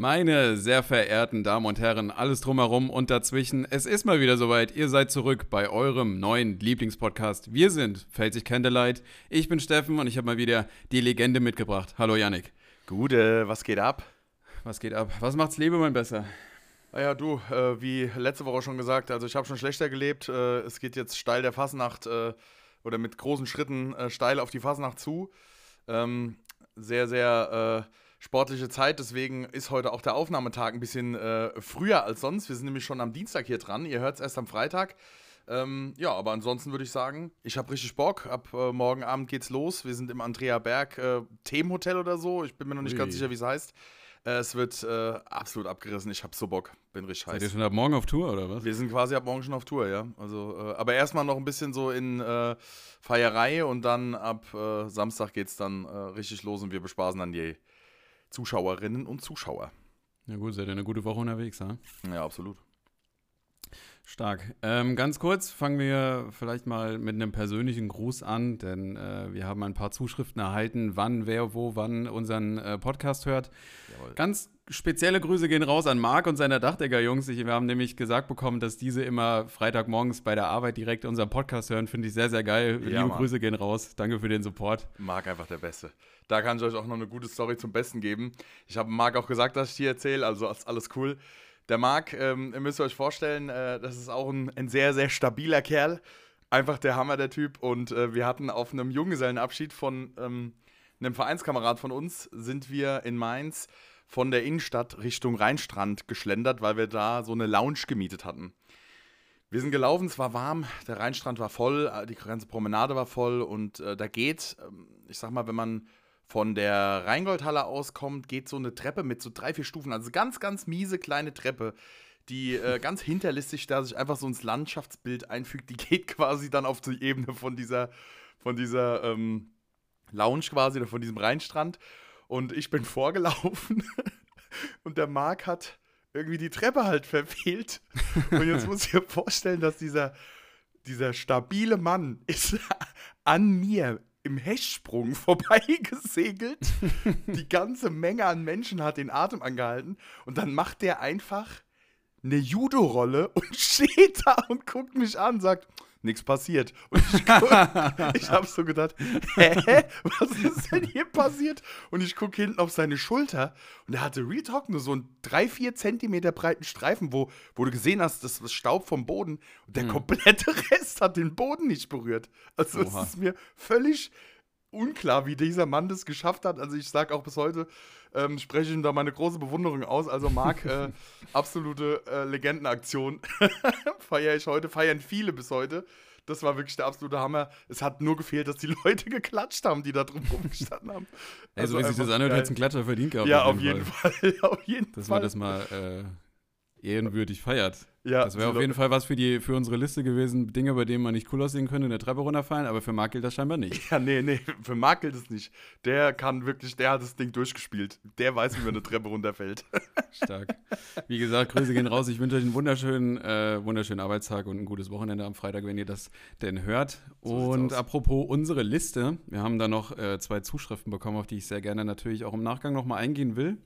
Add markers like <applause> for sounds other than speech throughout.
Meine sehr verehrten Damen und Herren, alles drumherum und dazwischen, es ist mal wieder soweit. Ihr seid zurück bei eurem neuen Lieblingspodcast. Wir sind Felsig Candlelight. Ich bin Steffen und ich habe mal wieder die Legende mitgebracht. Hallo Yannick. Gute, was geht ab? Was geht ab? Was macht's Lebemann besser? Naja, du, äh, wie letzte Woche schon gesagt, also ich habe schon schlechter gelebt. Äh, es geht jetzt steil der Fasnacht äh, oder mit großen Schritten äh, steil auf die Fasnacht zu. Ähm, sehr, sehr äh, sportliche Zeit. Deswegen ist heute auch der Aufnahmetag ein bisschen äh, früher als sonst. Wir sind nämlich schon am Dienstag hier dran. Ihr hört es erst am Freitag. Ähm, ja, aber ansonsten würde ich sagen, ich habe richtig Bock. Ab äh, morgen Abend geht's los. Wir sind im Andrea Berg äh, Themenhotel oder so. Ich bin mir noch nicht Ui. ganz sicher, wie es heißt. Äh, es wird äh, absolut abgerissen. Ich habe so Bock. Bin richtig heiß. Seid ihr schon ab morgen auf Tour oder was? Wir sind quasi ab morgen schon auf Tour, ja. Also, äh, aber erstmal noch ein bisschen so in Feierei und dann ab Samstag geht's dann richtig los und wir bespaßen dann die Zuschauerinnen und Zuschauer. Ja gut, seid ihr eine gute Woche unterwegs, ha? Ja, absolut. Stark. Ähm, ganz kurz fangen wir vielleicht mal mit einem persönlichen Gruß an, denn äh, wir haben ein paar Zuschriften erhalten, wann, wer, wo, wann unseren äh, Podcast hört. Jawohl. Ganz spezielle Grüße gehen raus an Marc und seine Dachdecker-Jungs. Wir haben nämlich gesagt bekommen, dass diese immer Freitagmorgens bei der Arbeit direkt unseren Podcast hören. Finde ich sehr, sehr geil. Ja, Liebe Mann. Grüße gehen raus. Danke für den Support. Marc einfach der Beste. Da kann ich euch auch noch eine gute Story zum Besten geben. Ich habe Marc auch gesagt, dass ich die erzähle, also ist alles cool. Der Marc, ähm, ihr müsst euch vorstellen, äh, das ist auch ein, ein, sehr, sehr stabiler Kerl. Einfach der Hammer, der Typ. Und äh, wir hatten auf einem Junggesellenabschied von ähm, einem Vereinskamerad von uns, sind wir in Mainz von der Innenstadt Richtung Rheinstrand geschlendert, weil wir da so eine Lounge gemietet hatten. Wir sind gelaufen, es war warm, der Rheinstrand war voll, die ganze Promenade war voll und äh, da geht, ähm, ich sag mal, wenn man von der Rheingoldhalle auskommt, geht so eine Treppe mit so drei, vier Stufen. Also ganz, ganz miese kleine Treppe, die äh, <laughs> ganz hinterlistig da sich einfach so ins Landschaftsbild einfügt. Die geht quasi dann auf die Ebene von dieser, von dieser ähm, Lounge quasi oder von diesem Rheinstrand. Und ich bin <laughs> vorgelaufen <laughs> und der Marc hat irgendwie die Treppe halt verfehlt. Und jetzt muss ich mir vorstellen, dass dieser, dieser stabile Mann ist an mir im Hechtsprung <laughs> vorbeigesegelt. Die ganze Menge an Menschen hat den Atem angehalten. Und dann macht der einfach eine Judo-Rolle und <laughs> steht da und guckt mich an und sagt, nichts passiert. Und ich, <laughs> ich habe so gedacht, hä, was ist denn hier passiert? Und ich gucke hinten auf seine Schulter und er hatte Retalk nur so einen 3-4 Zentimeter breiten Streifen, wo, wo du gesehen hast, das ist Staub vom Boden und der hm. komplette <laughs> Rest hat den Boden nicht berührt. Also es ist mir völlig unklar, wie dieser Mann das geschafft hat. Also ich sage auch bis heute, ähm, spreche ihm da meine große Bewunderung aus. Also Marc, äh, <laughs> absolute äh, Legendenaktion. <laughs> Feiere ich heute, feiern viele bis heute. Das war wirklich der absolute Hammer. Es hat nur gefehlt, dass die <laughs> Leute geklatscht haben, die da drum rumgestanden haben. Also, also wie sich das anhört, hätte es einen Klatscher verdient gehabt. Ja, auf jeden Fall. Fall. auf jeden dass Fall. man das mal äh, ehrenwürdig feiert. Ja, das wäre auf jeden Fall was für, die, für unsere Liste gewesen. Dinge, bei denen man nicht cool aussehen könnte, in der Treppe runterfallen, aber für Marc gilt das scheinbar nicht. <laughs> Ja, nee, nee, für Marc gilt es nicht. Der kann wirklich, der hat das Ding durchgespielt. Der weiß, wie man eine Treppe runterfällt. <laughs> Stark. Wie gesagt, Grüße gehen raus. Ich wünsche euch einen wunderschönen, äh, wunderschönen Arbeitstag und ein gutes Wochenende am Freitag, wenn ihr das denn hört. So und apropos unsere Liste, wir haben da noch äh, zwei Zuschriften bekommen, auf die ich sehr gerne natürlich auch im Nachgang nochmal eingehen will.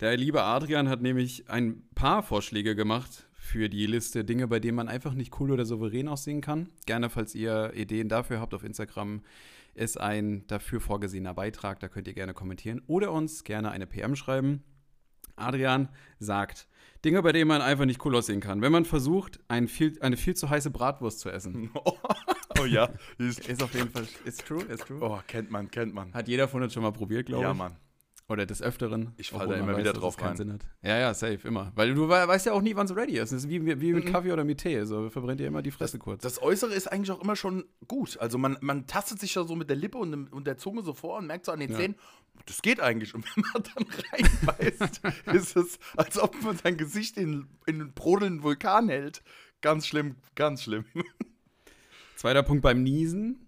Der liebe Adrian hat nämlich ein paar Vorschläge gemacht für die Liste Dinge, bei denen man einfach nicht cool oder souverän aussehen kann. Gerne, falls ihr Ideen dafür habt auf Instagram, ist ein dafür vorgesehener Beitrag. Da könnt ihr gerne kommentieren oder uns gerne eine PM schreiben. Adrian sagt, Dinge, bei denen man einfach nicht cool aussehen kann. Wenn man versucht, ein viel, eine viel zu heiße Bratwurst zu essen. <laughs> oh ja. Ist, ist auf jeden Fall, ist true, ist true. Oh, kennt man, kennt man. Hat jeder von uns schon mal probiert, glaube ich. Ja, Mann. Oder des Öfteren. Ich falle da immer weiß, wieder drauf rein. Sinn hat. Ja, ja, safe, immer. Weil du weißt ja auch nie, wann es ready ist. Es ist wie, wie mit mhm. Kaffee oder mit Tee. So verbrennt dir immer die Fresse das, kurz. Das Äußere ist eigentlich auch immer schon gut. Also man, man tastet sich ja so mit der Lippe und, und der Zunge so vor und merkt so an den ja. Zähnen, das geht eigentlich. Und <laughs> wenn man dann reinbeißt, <laughs> ist es, als ob man sein Gesicht in, in einen brodelnden Vulkan hält. Ganz schlimm, ganz schlimm. <laughs> Zweiter Punkt beim Niesen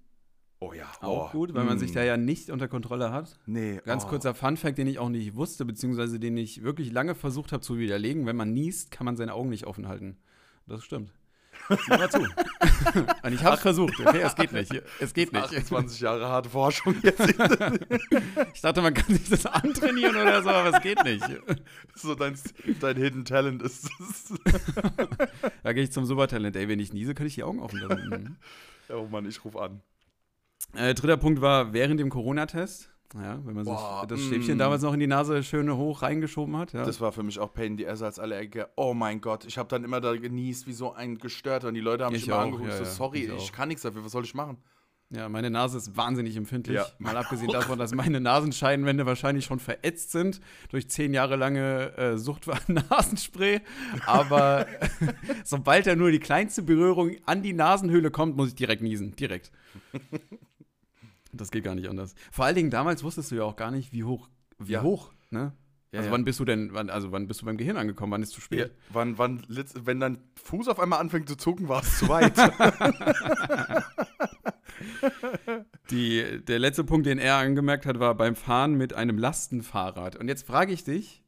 Oh ja. Auch oh. gut, weil mm. man sich da ja nicht unter Kontrolle hat. Nee. Ganz oh. kurzer Fun-Fact, den ich auch nicht wusste, beziehungsweise den ich wirklich lange versucht habe zu widerlegen. Wenn man niest, kann man seine Augen nicht offen halten. Das stimmt. Mal zu. <laughs> Und ich habe es versucht, okay, es geht nicht. Es geht nicht. 28 Jahre harte Forschung jetzt. <laughs> ich dachte, man kann sich das antrainieren oder so, aber es geht nicht. So dein, dein Hidden Talent ist es. <laughs> da gehe ich zum Supertalent. Ey, wenn ich niese, könnte ich die Augen offen lassen. oh Mann, ich rufe an. Äh, dritter Punkt war während dem Corona-Test. Ja, wenn man Boah, sich das Stäbchen mm. damals noch in die Nase schön hoch reingeschoben hat. Ja. Das war für mich auch Pain in die Esse als Allergiker. Oh mein Gott, ich habe dann immer da genießt wie so ein Gestörter und die Leute haben mich ich immer auch, angeguckt. Ja, so, sorry, ich, ich kann nichts dafür, was soll ich machen? Ja, meine Nase ist wahnsinnig empfindlich. Ja. Mal abgesehen davon, dass meine Nasenscheidenwände wahrscheinlich schon verätzt sind durch zehn Jahre lange äh, Sucht Nasenspray. Aber <laughs> sobald da nur die kleinste Berührung an die Nasenhöhle kommt, muss ich direkt niesen. Direkt. Das geht gar nicht anders. Vor allen Dingen damals wusstest du ja auch gar nicht, wie hoch, wie ja. hoch, ne? Ja, also ja. wann bist du denn, wann, also wann bist du beim Gehirn angekommen? Wann ist zu spät? Wann, wann, wenn dein Fuß auf einmal anfängt zu zucken, war es zu weit. <laughs> Die, der letzte Punkt, den er angemerkt hat, war beim Fahren mit einem Lastenfahrrad. Und jetzt frage ich dich,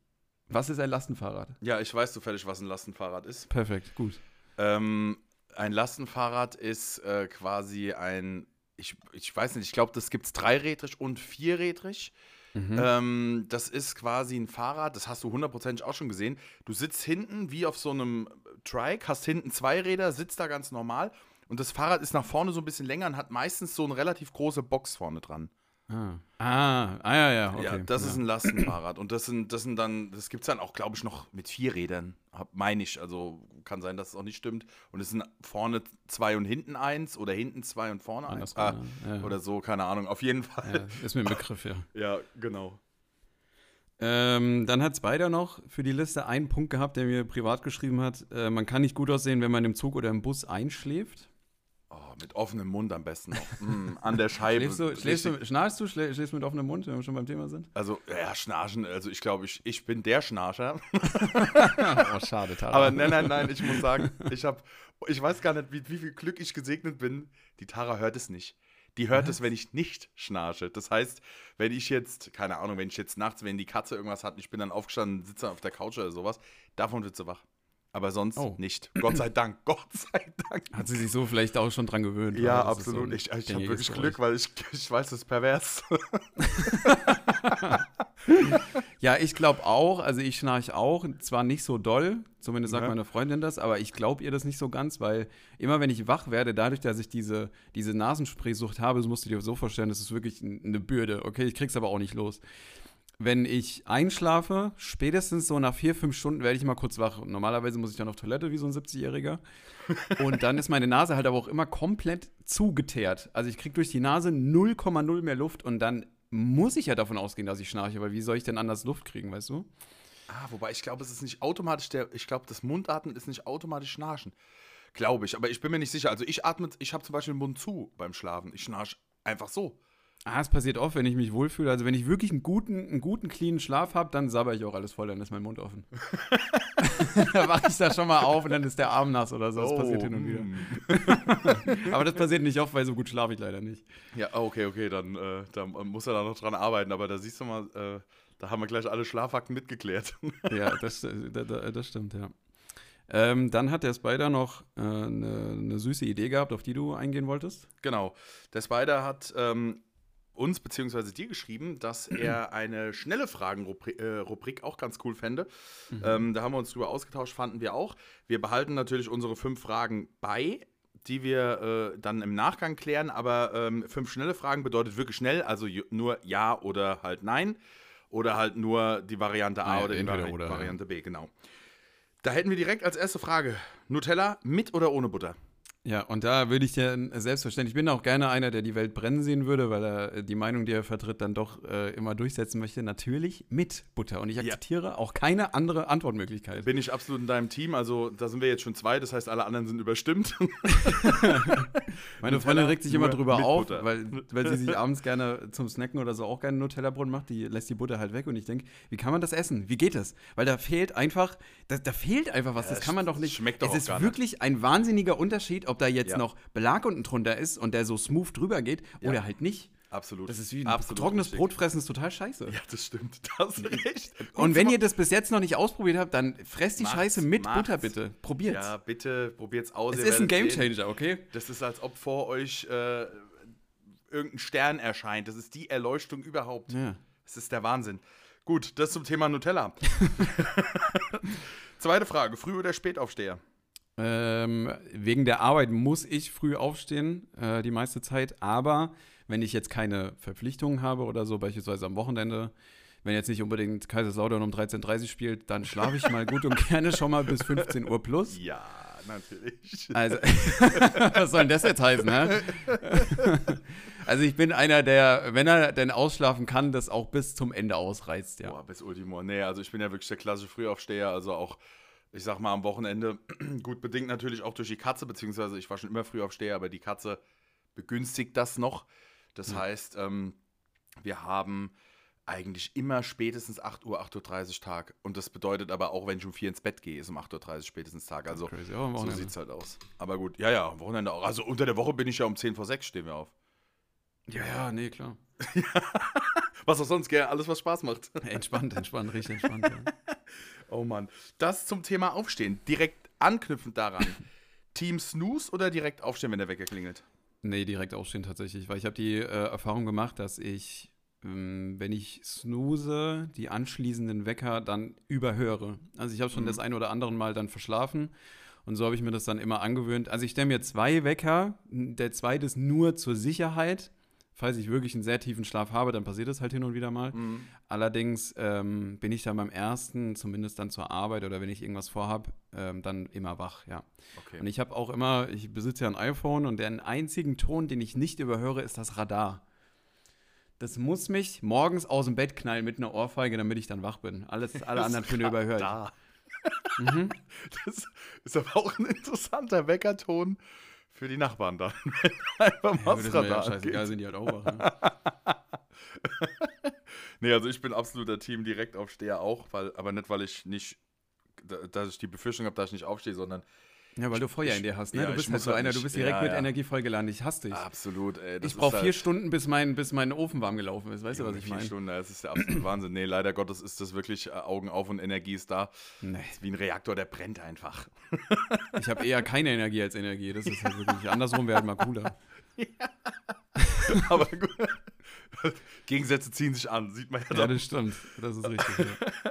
was ist ein Lastenfahrrad? Ja, ich weiß zufällig, was ein Lastenfahrrad ist. Perfekt, gut. Ähm, ein Lastenfahrrad ist äh, quasi ein ich, ich weiß nicht, ich glaube, das gibt es dreirädrig und vierrädrig. Mhm. Ähm, das ist quasi ein Fahrrad, das hast du hundertprozentig auch schon gesehen. Du sitzt hinten wie auf so einem Trike, hast hinten zwei Räder, sitzt da ganz normal und das Fahrrad ist nach vorne so ein bisschen länger und hat meistens so eine relativ große Box vorne dran. Ah, ah, ah ja, ja, okay. Ja, das ja. ist ein Lastenfahrrad. Und das sind, das sind dann, das gibt es dann auch, glaube ich, noch mit vier Rädern. Meine ich. Also kann sein, dass es auch nicht stimmt. Und es sind vorne zwei und hinten eins oder hinten zwei und vorne eins. Ah, ja. Oder so, keine Ahnung. Auf jeden Fall. ist mir ein Begriff, ja. <laughs> ja, genau. Ähm, dann hat Spider noch für die Liste einen Punkt gehabt, der mir privat geschrieben hat. Äh, man kann nicht gut aussehen, wenn man im Zug oder im Bus einschläft. Mit offenem Mund am besten noch. Mm, an der Scheibe. Schläfst du, schläfst du, schnarchst du, schläfst du mit offenem Mund, wenn wir schon beim Thema sind? Also, ja, Schnarchen, also ich glaube, ich, ich bin der Schnarcher. <laughs> oh, schade, Tara. Aber nein, nein, nein, ich muss sagen, ich habe, ich weiß gar nicht, wie, wie viel Glück ich gesegnet bin. Die Tara hört es nicht. Die hört Was? es, wenn ich nicht schnarche. Das heißt, wenn ich jetzt, keine Ahnung, wenn ich jetzt nachts, wenn die Katze irgendwas hat und ich bin dann aufgestanden, sitze auf der Couch oder sowas, davon wird sie wach. Aber sonst oh. nicht. Gott sei Dank. <laughs> Gott sei Dank. Hat sie sich so vielleicht auch schon dran gewöhnt? Ja, absolut. So ich ich habe wirklich Glück, weil ich, ich weiß, es ist pervers. <laughs> ja, ich glaube auch. Also ich schnarche auch. Zwar nicht so doll, zumindest sagt ja. meine Freundin das, aber ich glaube ihr das nicht so ganz, weil immer wenn ich wach werde, dadurch, dass ich diese, diese Nasenspraysucht habe, das musst du dir so vorstellen, das ist wirklich eine Bürde. Okay, ich krieg's aber auch nicht los wenn ich einschlafe, spätestens so nach vier, fünf Stunden werde ich mal kurz wach. Normalerweise muss ich dann auf Toilette wie so ein 70-Jähriger. <laughs> Und dann ist meine Nase halt aber auch immer komplett zugeteert. Also ich kriege durch die Nase 0,0 mehr Luft und dann muss ich ja davon ausgehen, dass ich schnarche, weil wie soll ich denn anders Luft kriegen, weißt du? Ah, wobei ich glaube, es ist nicht automatisch der, ich glaube, das Mundatmen ist nicht automatisch Schnarchen. Glaube ich, aber ich bin mir nicht sicher. Also ich atme, ich habe zum Beispiel den Mund zu beim Schlafen. Ich schnarche einfach so. Ah, es passiert oft, wenn ich mich wohlfühle. Also wenn ich wirklich einen guten, einen guten, cleanen Schlaf habe, dann sabber ich auch alles voll, dann ist mein Mund offen. <laughs> da wache ich da schon mal auf und dann ist der Arm nass oder so. Das oh, passiert hin und wieder. Mm. <laughs> aber das passiert nicht oft, weil so gut schlafe ich leider nicht. Ja, okay, okay, dann äh, da muss er da noch dran arbeiten. Aber da siehst du mal, äh, da haben wir gleich alle Schlafakten mitgeklärt. <laughs> ja, das, äh, das, das stimmt, ja. Ähm, dann hat der Spider noch äh, eine, eine, süße Idee gehabt, auf die du eingehen wolltest. Genau. Der Spider hat ähm, uns bzw. dir geschrieben, dass <clears throat> er eine schnelle Fragen-Rubrik äh, auch ganz cool fände. Mhm. Ähm, da haben wir uns drüber ausgetauscht, fanden wir auch. Wir behalten natürlich unsere fünf Fragen bei, die wir äh, dann im Nachgang klären, aber ähm, fünf schnelle Fragen bedeutet wirklich schnell, also nur Ja oder halt Nein oder halt nur die Variante A ja, oder die Vari oder, Variante B, genau. Da hätten wir direkt als erste Frage: Nutella mit oder ohne Butter? Ja, und da würde ich ja selbstverständlich, ich bin auch gerne einer, der die Welt brennen sehen würde, weil er äh, die Meinung, die er vertritt, dann doch äh, immer durchsetzen möchte. Natürlich mit Butter. Und ich akzeptiere ja. auch keine andere Antwortmöglichkeit. Bin ich absolut in deinem Team. Also da sind wir jetzt schon zwei, das heißt, alle anderen sind überstimmt. <laughs> <laughs> Meine Freundin regt sich immer drüber auf, weil, weil sie sich abends gerne zum Snacken oder so auch gerne Nutella-Brunnen macht. Die lässt die Butter halt weg und ich denke, wie kann man das essen? Wie geht das? Weil da fehlt einfach, da, da fehlt einfach was. Das kann man doch nicht. Schmeckt doch Es ist wirklich nicht. ein wahnsinniger Unterschied, ob da jetzt ja. noch Belag unten drunter ist und der so smooth drüber geht ja. oder halt nicht. Absolut. Das ist wie ein Absolut trockenes richtig. Brot fressen, ist total scheiße. Ja, das stimmt. <laughs> Das ist recht. Und wenn ihr das bis jetzt noch nicht ausprobiert habt, dann fresst die Macht's, Scheiße mit macht's. Butter bitte. Probiert's. Ja, bitte probiert's aus. es ist ein. Gamechanger, okay? Das ist, als ob vor euch äh, irgendein Stern erscheint. Das ist die Erleuchtung überhaupt. Ja. Das ist der Wahnsinn. Gut, das zum Thema Nutella. <laughs> <laughs> Zweite Frage: Früh- oder Spätaufsteher? Ähm, wegen der Arbeit muss ich früh aufstehen, äh, die meiste Zeit. Aber wenn ich jetzt keine Verpflichtungen habe oder so, beispielsweise am Wochenende, wenn jetzt nicht unbedingt Kaiserslautern um 13.30 Uhr spielt, dann schlafe ich mal gut und gerne schon mal bis 15 Uhr plus. Ja, natürlich. Also, <laughs> was soll denn das jetzt heißen, hä? Also ich bin einer, der, wenn er denn ausschlafen kann, das auch bis zum Ende ausreizt, ja. Boah, bis Ultimo. Nee, also ich bin ja wirklich der klassische Frühaufsteher. Also auch, ich sag mal, am Wochenende <clears throat> gut bedingt natürlich auch durch die Katze, beziehungsweise ich war schon immer Frühaufsteher, aber die Katze begünstigt das noch. Das heißt, ähm, wir haben eigentlich immer spätestens 8 Uhr, 8.30 Uhr Tag. Und das bedeutet aber auch, wenn ich um 4 ins Bett gehe, ist um 8.30 Uhr spätestens Tag. Also am so sieht es halt aus. Aber gut, ja, ja, am Wochenende auch. Also unter der Woche bin ich ja um 10 vor 6 stehen wir auf. Ja, ja, nee, klar. <laughs> Was auch sonst, gell? Alles, was Spaß macht. Entspannt, entspannt, richtig entspannt. Ja. <laughs> Oh Mann. Das zum Thema Aufstehen. Direkt anknüpfend daran. <laughs> Team Snooze oder direkt aufstehen, wenn der Wecker klingelt? Nee, direkt aufstehen tatsächlich, weil ich habe die äh, Erfahrung gemacht, dass ich, ähm, wenn ich snooze, die anschließenden Wecker dann überhöre. Also ich habe schon das ein oder andere Mal dann verschlafen und so habe ich mir das dann immer angewöhnt. Also ich stelle mir zwei Wecker, der zweite ist nur zur Sicherheit. Falls ich wirklich einen sehr tiefen Schlaf habe, dann passiert das halt hin und wieder mal. Allerdings ähm, bin ich dann beim ersten, zumindest dann zur Arbeit oder wenn ich irgendwas vorhab, ähm, dann immer wach, ja. Okay. Und ich habe auch immer, ich besitze ja ein iPhone und den einzigen Ton, den ich nicht überhöre, ist das Radar. Das muss mich morgens aus dem Bett knallen mit einer Ohrfeige, damit ich dann wach bin. Alles, alle anderen Töne. Da. Mhm. <laughs> Das ist aber auch ein interessanter Weckerton für die Nachbarn dann. <laughs> Einfach Ja, mal ja Radar scheißegal, sind die halt auch wach. Ne? <laughs> Nee, also ich bin absoluter Team Direktaufsteher auch, weil, aber nicht, weil ich nicht, da- dass ich die Befürchtung habe, dass ich nicht aufstehe, sondern Ja, weil du Feuer in dir hast, ne? ja, du bist halt so halt einer, du bist direkt ja, mit ja. Energie vollgeladen. Ich hasse dich. absolut, ey. ich brauche halt- vier Stunden, bis mein, bis mein Ofen warm gelaufen ist. Weißt du, was ich vier meine? Stunden, das ist der absolute Wahnsinn. Nee, leider Gottes ist das wirklich äh, Augen auf und Energie ist da. Nee. Ist wie ein Reaktor, der brennt einfach. Ich habe eher keine Energie als Energie. Das ist halt wirklich andersrum wäre halt mal cooler. <laughs> Aber gut. <laughs> Gegensätze ziehen sich an, sieht man ja Ja, dann. das stimmt. Das ist richtig. Ja.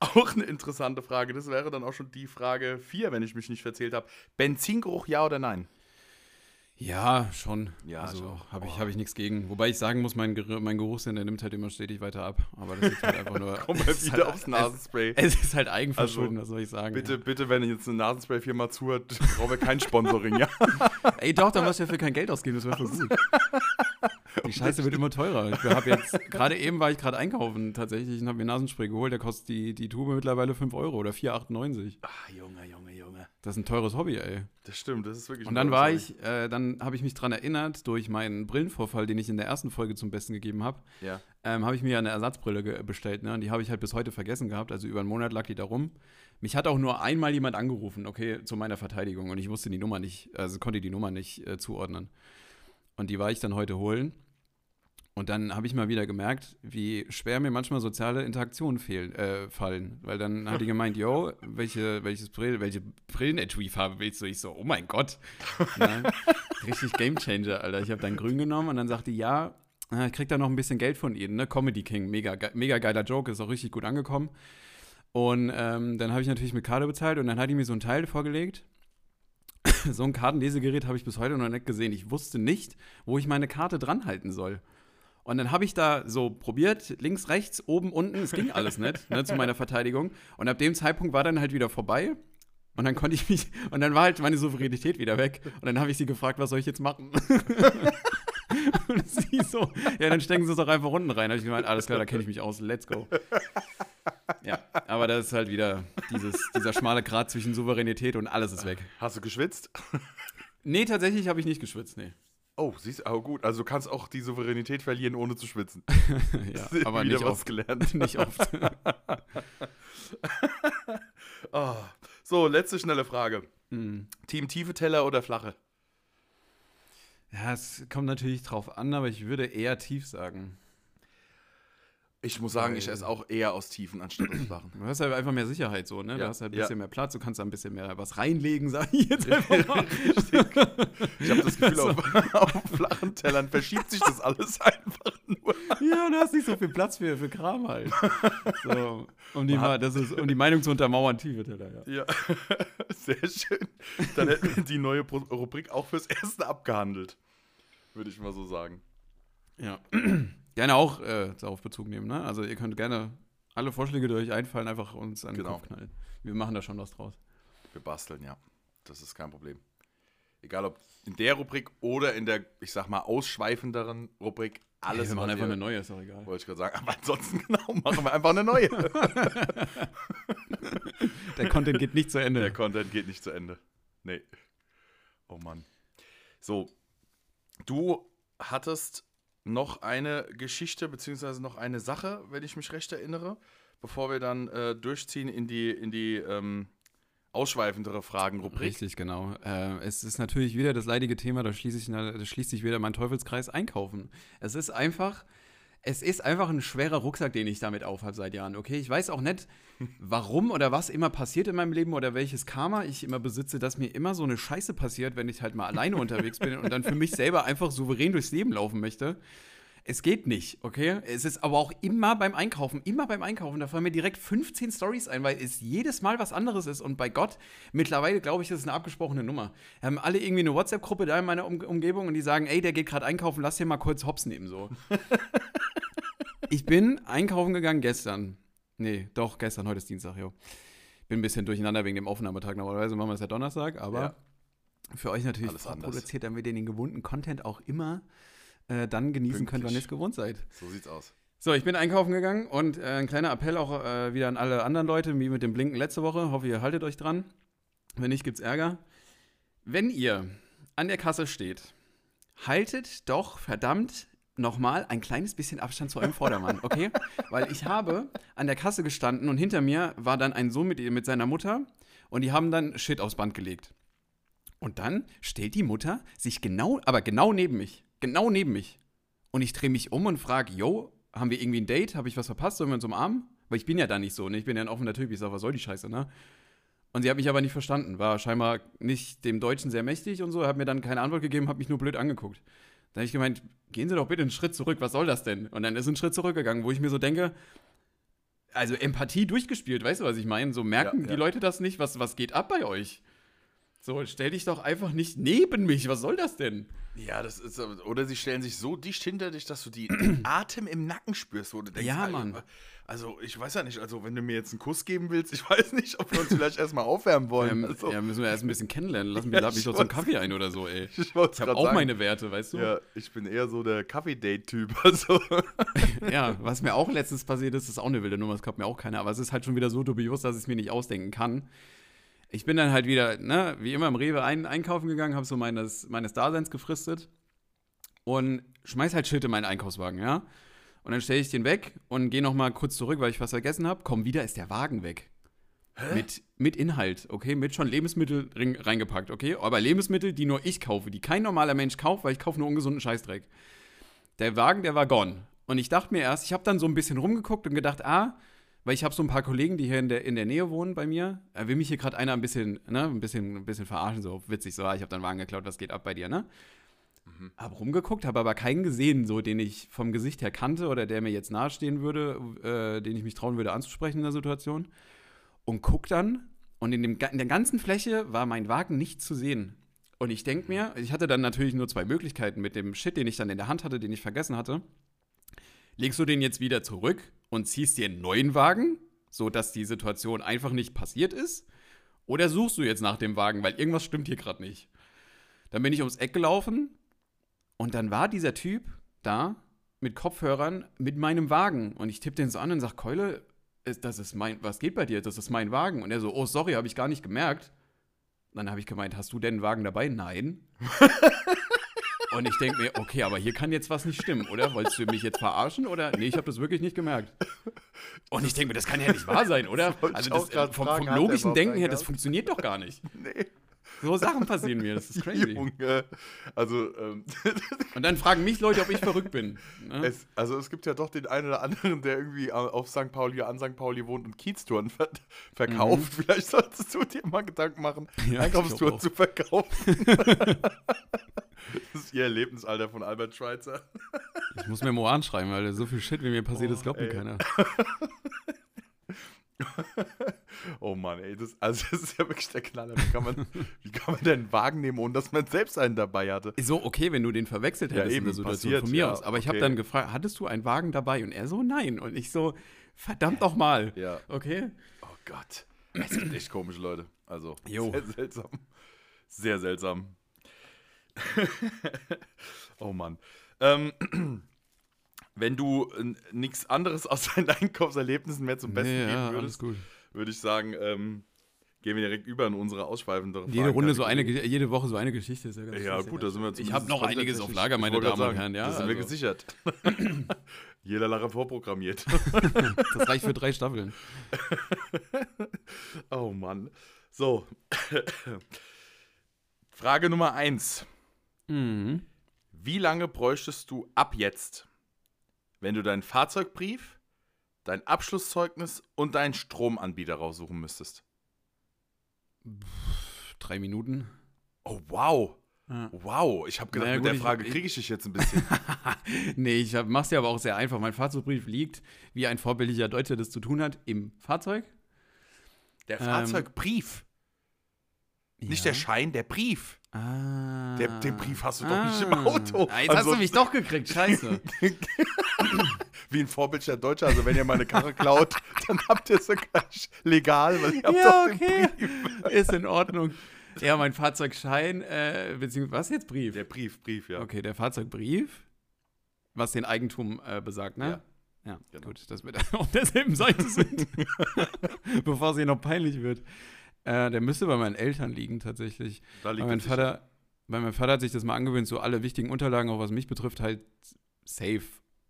<laughs> Auch eine interessante Frage. Das wäre dann auch schon die Frage 4, wenn ich mich nicht verzählt habe. Benzingeruch, ja oder nein? Ja, schon. Ja, also habe ich, Oh. hab ich nichts gegen. Wobei ich sagen muss, mein, Ger mein Geruchssinn, der nimmt halt immer stetig weiter ab. Aber das ist halt einfach nur. <laughs> Wir ist wieder halt, aufs Nasenspray. Es, es ist halt Eigenverschulden, Also, was soll ich sagen. Bitte, bitte, wenn jetzt eine Nasenspray-Firma zuhört, brauchen wir kein Sponsoring, ja? Ja. Ey, doch, da musst du ja für kein Geld ausgeben, das wäre voll gut. Die Scheiße wird immer teurer. Ich habe jetzt, gerade eben war ich gerade einkaufen tatsächlich und habe mir Nasenspray geholt. Der kostet die, die Tube mittlerweile 5 Euro oder 4,98. Ah, Junge, Junge, Junge. Das ist ein teures Hobby, ey. Das stimmt, das ist wirklich Und dann war tolles ich, äh, dann habe ich mich dran erinnert, durch meinen Brillenvorfall, den ich in der ersten Folge zum Besten gegeben habe, Hobby. Ja. ähm, habe ich mir eine Ersatzbrille bestellt. Ne? Und die habe ich halt bis heute vergessen gehabt. Also über einen Monat lag die da rum. Mich hat auch nur einmal jemand angerufen, okay, zu meiner Verteidigung. Und ich wusste die Nummer nicht, also konnte die Nummer nicht äh, zuordnen. Und die war ich dann heute holen. Und dann habe ich mal wieder gemerkt, wie schwer mir manchmal soziale Interaktionen fehlen, äh, fallen. Weil dann hat die gemeint, yo, welche, welches Brill, welche Brillenetui-Farbe willst du? Ich so, oh mein Gott. Ne? Richtig Gamechanger, Alter. Ich habe dann grün genommen und dann sagte die, ja, äh, ich krieg da noch ein bisschen Geld von ihnen, ne? Comedy King, mega, mega geiler Joke, ist auch richtig gut angekommen. Und ähm, dann habe ich natürlich mit Karte bezahlt und dann hat die mir so ein Teil vorgelegt. so ein Kartenlesegerät habe ich bis heute noch nicht gesehen. Ich wusste nicht, wo ich meine Karte dran halten soll. Und dann habe ich da so probiert, links, rechts, oben, unten, es ging alles nicht, ne, zu meiner Verteidigung. Und ab dem Zeitpunkt war dann halt wieder vorbei. Und dann konnte ich mich, und dann war halt meine Souveränität wieder weg. Und dann habe ich sie gefragt, was soll ich jetzt machen? <laughs> und sie so, ja, dann stecken sie es doch einfach unten rein. Da habe ich gemeint, alles klar, da kenne ich mich aus, let's go. Ja, aber das ist halt wieder dieses, dieser schmale Grat zwischen Souveränität und alles ist weg. Hast du geschwitzt? Nee, tatsächlich habe ich nicht geschwitzt, nee. Oh, siehst du, oh gut. Also du kannst auch die Souveränität verlieren, ohne zu schwitzen. <laughs> Ja, aber Wieder nicht was oft. gelernt. <laughs> Nicht oft. <laughs> Ah. So, letzte schnelle Frage. Hm. Team tiefe Teller oder flache? Ja, es kommt natürlich drauf an, aber ich würde eher tief sagen. Ich muss sagen, ich esse auch eher aus Tiefen anstatt aus Flachen. Du hast halt einfach mehr Sicherheit so, ne? Ja, Du hast halt ein ja. bisschen mehr Platz, du kannst da ein bisschen mehr was reinlegen, <laughs> sag ich jetzt einfach mal. Ich habe das Gefühl, <laughs> auf, <laughs> auf flachen Tellern verschiebt sich das alles einfach nur. ja, du hast nicht so viel Platz für, für Kram halt. So, um, die, mal, das ist, um die Meinung zu untermauern, tiefe Teller, ja. Ja, sehr schön. Dann hätten wir die neue Rubrik auch fürs Erste abgehandelt. Würde ich mal so sagen. Ja. Gerne auch äh, darauf Bezug nehmen, ne? Also ihr könnt gerne alle Vorschläge, die euch einfallen, einfach uns an den Genau. Kopf knallen. Wir machen da schon was draus. Wir basteln, ja. Das ist kein Problem. Egal ob in der Rubrik oder in der, ich sag mal, ausschweifenderen Rubrik. Alles Ey, wir machen einfach eine neue, ist doch egal. Wollte ich gerade sagen. Aber ansonsten, <laughs> genau, machen wir einfach eine neue. <laughs> Der Content geht nicht zu Ende. Der Content geht nicht zu Ende. Nee. Oh Mann. So, du hattest noch eine Geschichte, beziehungsweise noch eine Sache, wenn ich mich recht erinnere, bevor wir dann äh, durchziehen in die, in die ähm, ausschweifendere Fragenrubrik. Richtig, genau. Äh, es ist natürlich wieder das leidige Thema, da schließe ich, da schließt sich wieder mein Teufelskreis Einkaufen. Es ist einfach, es ist einfach ein schwerer Rucksack, den ich damit aufhabe seit Jahren. Okay, ich weiß auch nicht, <laughs> warum oder was immer passiert in meinem Leben oder welches Karma ich immer besitze, dass mir immer so eine Scheiße passiert, wenn ich halt mal alleine <laughs> unterwegs bin und dann für mich selber einfach souverän durchs Leben laufen möchte. Es geht nicht, okay? Es ist aber auch immer beim Einkaufen, immer beim Einkaufen. Da fallen mir direkt 15 Stories ein, weil es jedes Mal was anderes ist. Und bei Gott, mittlerweile glaube ich, das ist eine abgesprochene Nummer. Wir haben alle irgendwie eine WhatsApp-Gruppe da in meiner um Umgebung und die sagen, ey, der geht gerade einkaufen, lass dir mal kurz Hops nehmen, so. <laughs> ich bin einkaufen gegangen gestern. Nee, doch, gestern, heute ist Dienstag, jo. Bin ein bisschen durcheinander wegen dem Aufnahmetag. Normalerweise machen wir es ja Donnerstag, aber Ja. für euch natürlich Alles anders. produziert, damit ihr den gewohnten Content auch immer äh, dann genießen könnt, wann ihr Pünktlich. es gewohnt seid. So sieht's aus. So, ich bin einkaufen gegangen und äh, ein kleiner Appell auch äh, wieder an alle anderen Leute, wie mit dem Blinken letzte Woche. Hoffe, ihr haltet euch dran. Wenn nicht, gibt's Ärger. Wenn ihr an der Kasse steht, haltet doch verdammt nochmal ein kleines bisschen Abstand zu eurem Vordermann, okay? <laughs> Weil ich habe an der Kasse gestanden und hinter mir war dann ein Sohn mit, ihr- mit seiner Mutter und die haben dann Shit aufs Band gelegt. Und dann stellt die Mutter sich genau, aber genau neben mich. Genau neben mich. Und ich drehe mich um und frage, yo, haben wir irgendwie ein Date? Habe ich was verpasst? Sollen wir uns umarmen? Weil ich bin ja da nicht so, ne? Ich bin ja ein offener Typ. Ich sage, was soll die Scheiße, ne? Und sie hat mich aber nicht verstanden. War scheinbar nicht dem Deutschen sehr mächtig und so. Hat mir dann keine Antwort gegeben, hat mich nur blöd angeguckt. Da habe ich gemeint, gehen Sie doch bitte einen Schritt zurück. Was soll das denn? Und dann ist ein Schritt zurückgegangen, wo ich mir so denke, also Empathie durchgespielt, weißt du, was ich meine? So merken Ja, die ja. Leute das nicht? Was, was geht ab bei euch? So, stell dich doch einfach nicht neben mich. Was soll das denn? Ja, das ist, aber- oder sie stellen sich so dicht hinter dich, dass du die <clears throat> Atem im Nacken spürst, wo du denkst, Ja, Mann. Also, ich weiß ja nicht, also, wenn du mir jetzt einen Kuss geben willst, ich <laughs> weiß nicht, ob wir uns vielleicht erstmal aufwärmen wollen. Ähm, also, Ja, müssen wir erst ein bisschen kennenlernen. Lass mich, Ja, mich ich doch zum Kaffee ein oder so, ey. <laughs> ich Ich habe auch sagen. meine Werte, weißt du? Ja, ich bin eher so der Kaffee-Date-Typ. <laughs> Also, Ja, was mir auch letztens passiert ist, ist auch eine wilde Nummer, das glaubt mir auch keiner, aber es ist halt schon wieder so dubios, dass ich es mir nicht ausdenken kann. Ich bin dann halt wieder, ne, wie immer im Rewe ein, einkaufen gegangen, habe so meines, meines Daseins gefristet und schmeiß halt Schild in meinen Einkaufswagen, ja. Und dann stelle ich den weg und gehe noch mal kurz zurück, weil ich was vergessen habe. Komm wieder, ist der Wagen weg. Mit, mit Inhalt, okay? Mit schon Lebensmittel reingepackt, okay? Aber Lebensmittel, die nur ich kaufe, die kein normaler Mensch kauft, weil ich kaufe nur ungesunden Scheißdreck. Der Wagen, der war gone. Und ich dachte mir erst, ich habe dann so ein bisschen rumgeguckt und gedacht, ah, weil ich habe so ein paar Kollegen, die hier in der, in der Nähe wohnen bei mir, äh, will mich hier gerade einer ein bisschen, ne, ein bisschen, ein bisschen verarschen, so witzig, so, ah, ich habe deinen Wagen geklaut, was geht ab bei dir, ne? Habe rumgeguckt, habe aber keinen gesehen, so den ich vom Gesicht her kannte oder der mir jetzt nahestehen würde, äh, den ich mich trauen würde anzusprechen in der Situation. Und guck dann und in, dem, in der ganzen Fläche war mein Wagen nicht zu sehen. Und ich denke mir, ich hatte dann natürlich nur zwei Möglichkeiten mit dem Shit, den ich dann in der Hand hatte, den ich vergessen hatte. Legst du den jetzt wieder zurück und ziehst dir einen neuen Wagen, sodass die Situation einfach nicht passiert ist? Oder suchst du jetzt nach dem Wagen, weil irgendwas stimmt hier gerade nicht? Dann bin ich ums Eck gelaufen und dann war dieser Typ da mit Kopfhörern mit meinem Wagen. Und ich tippe den so an und sag, Keule, das ist mein, was geht bei dir? Das ist mein Wagen. Und er so, oh, sorry, habe ich gar nicht gemerkt. Dann habe ich gemeint, hast du denn einen Wagen dabei? Nein. <laughs> und ich denke mir, okay, aber hier kann jetzt was nicht stimmen, oder? Wolltest du mich jetzt verarschen? Oder? Nee, ich habe das wirklich nicht gemerkt. Und ich denke mir, das kann ja nicht wahr sein, oder? Also das, vom, vom logischen Denken her, das funktioniert doch gar nicht. nee. So Sachen passieren mir, das ist <laughs> crazy. Junge. Also, ähm, Und dann fragen mich Leute, ob ich verrückt bin. Ne? es, also es gibt ja doch den einen oder anderen, der irgendwie auf St. Pauli, an St. Pauli wohnt und Kieztouren ver verkauft. Vielleicht solltest du dir mal Gedanken machen, Mhm. <laughs> Ja, Einkaufstouren zu verkaufen. <laughs> das ist ihr Erlebnisalter von Albert Schweitzer. Ich muss Memoiren schreiben, weil so viel Shit, wie mir passiert ist, glaubt mir ey. keiner. Oh Mann, ey, das, also das ist ja wirklich der Knaller. Wie kann man, <laughs> wie kann man denn einen Wagen nehmen, ohne dass man selbst einen dabei hatte? So, okay, wenn du den verwechselt Ja, hättest eben, in der Situation passiert, von mir ja, aus. Aber ich habe okay. dann gefragt, hattest du einen Wagen dabei? Und er so, nein. Und ich so, verdammt noch mal. Ja. Okay. Oh Gott. Es sind echt komische Leute. Also, Jo. sehr seltsam. Sehr seltsam. <laughs> oh Mann. Ähm, wenn du nichts anderes aus deinen Einkaufserlebnissen mehr zum Besten Nee, geben ja, alles würdest, gut. Würde ich sagen, ähm, gehen wir direkt über in unsere ausschweifendere Jede Runde so eine, jede Woche so eine Geschichte. Ist ja, ganz Ja, gut, da sind wir Ich habe noch einiges auf Lager, meine Damen und Herren. Ja, da sind wir also, gesichert. <laughs> Jeder Lacher vorprogrammiert. <laughs> das reicht für drei Staffeln. <laughs> Oh Mann. So. <coughs> Frage Nummer eins. Mhm. Wie lange bräuchtest du ab jetzt, wenn du deinen Fahrzeugbrief, dein Abschlusszeugnis und deinen Stromanbieter raussuchen müsstest? Drei Minuten. Oh, wow. Ja. Wow. Ich habe gedacht, Naja, mit gut, der ich- Frage kriege ich dich jetzt ein bisschen. <laughs> nee, ich hab, mach's ja aber auch sehr einfach. Mein Fahrzeugbrief liegt, wie ein vorbildlicher Deutscher das zu tun hat, im Fahrzeug. Der Ähm, Fahrzeugbrief. Nicht Ja. der Schein, der Brief. Ah. Der- den Brief hast du doch nicht im Auto. Ah, jetzt hast Also- du mich doch gekriegt, scheiße. <laughs> Wie ein vorbildlicher Deutscher. Also, wenn ihr meine Karre klaut, <laughs> dann habt ihr sie gleich legal, weil ihr habt ja, doch den okay. Brief. Ist in Ordnung. Ja, mein Fahrzeugschein, äh, beziehungsweise, was jetzt Brief? Der Brief, Brief, ja. Okay, der Fahrzeugbrief, was den Eigentum äh, besagt, ne? Ja, genau. gut, dass wir da <laughs> auf derselben Seite sind. Bevor es hier noch peinlich wird. Äh, der müsste bei meinen Eltern liegen, tatsächlich. Da Weil liegt mein, es sicher. Vater, weil mein Vater hat sich das mal angewöhnt, so alle wichtigen Unterlagen, auch was mich betrifft, halt safe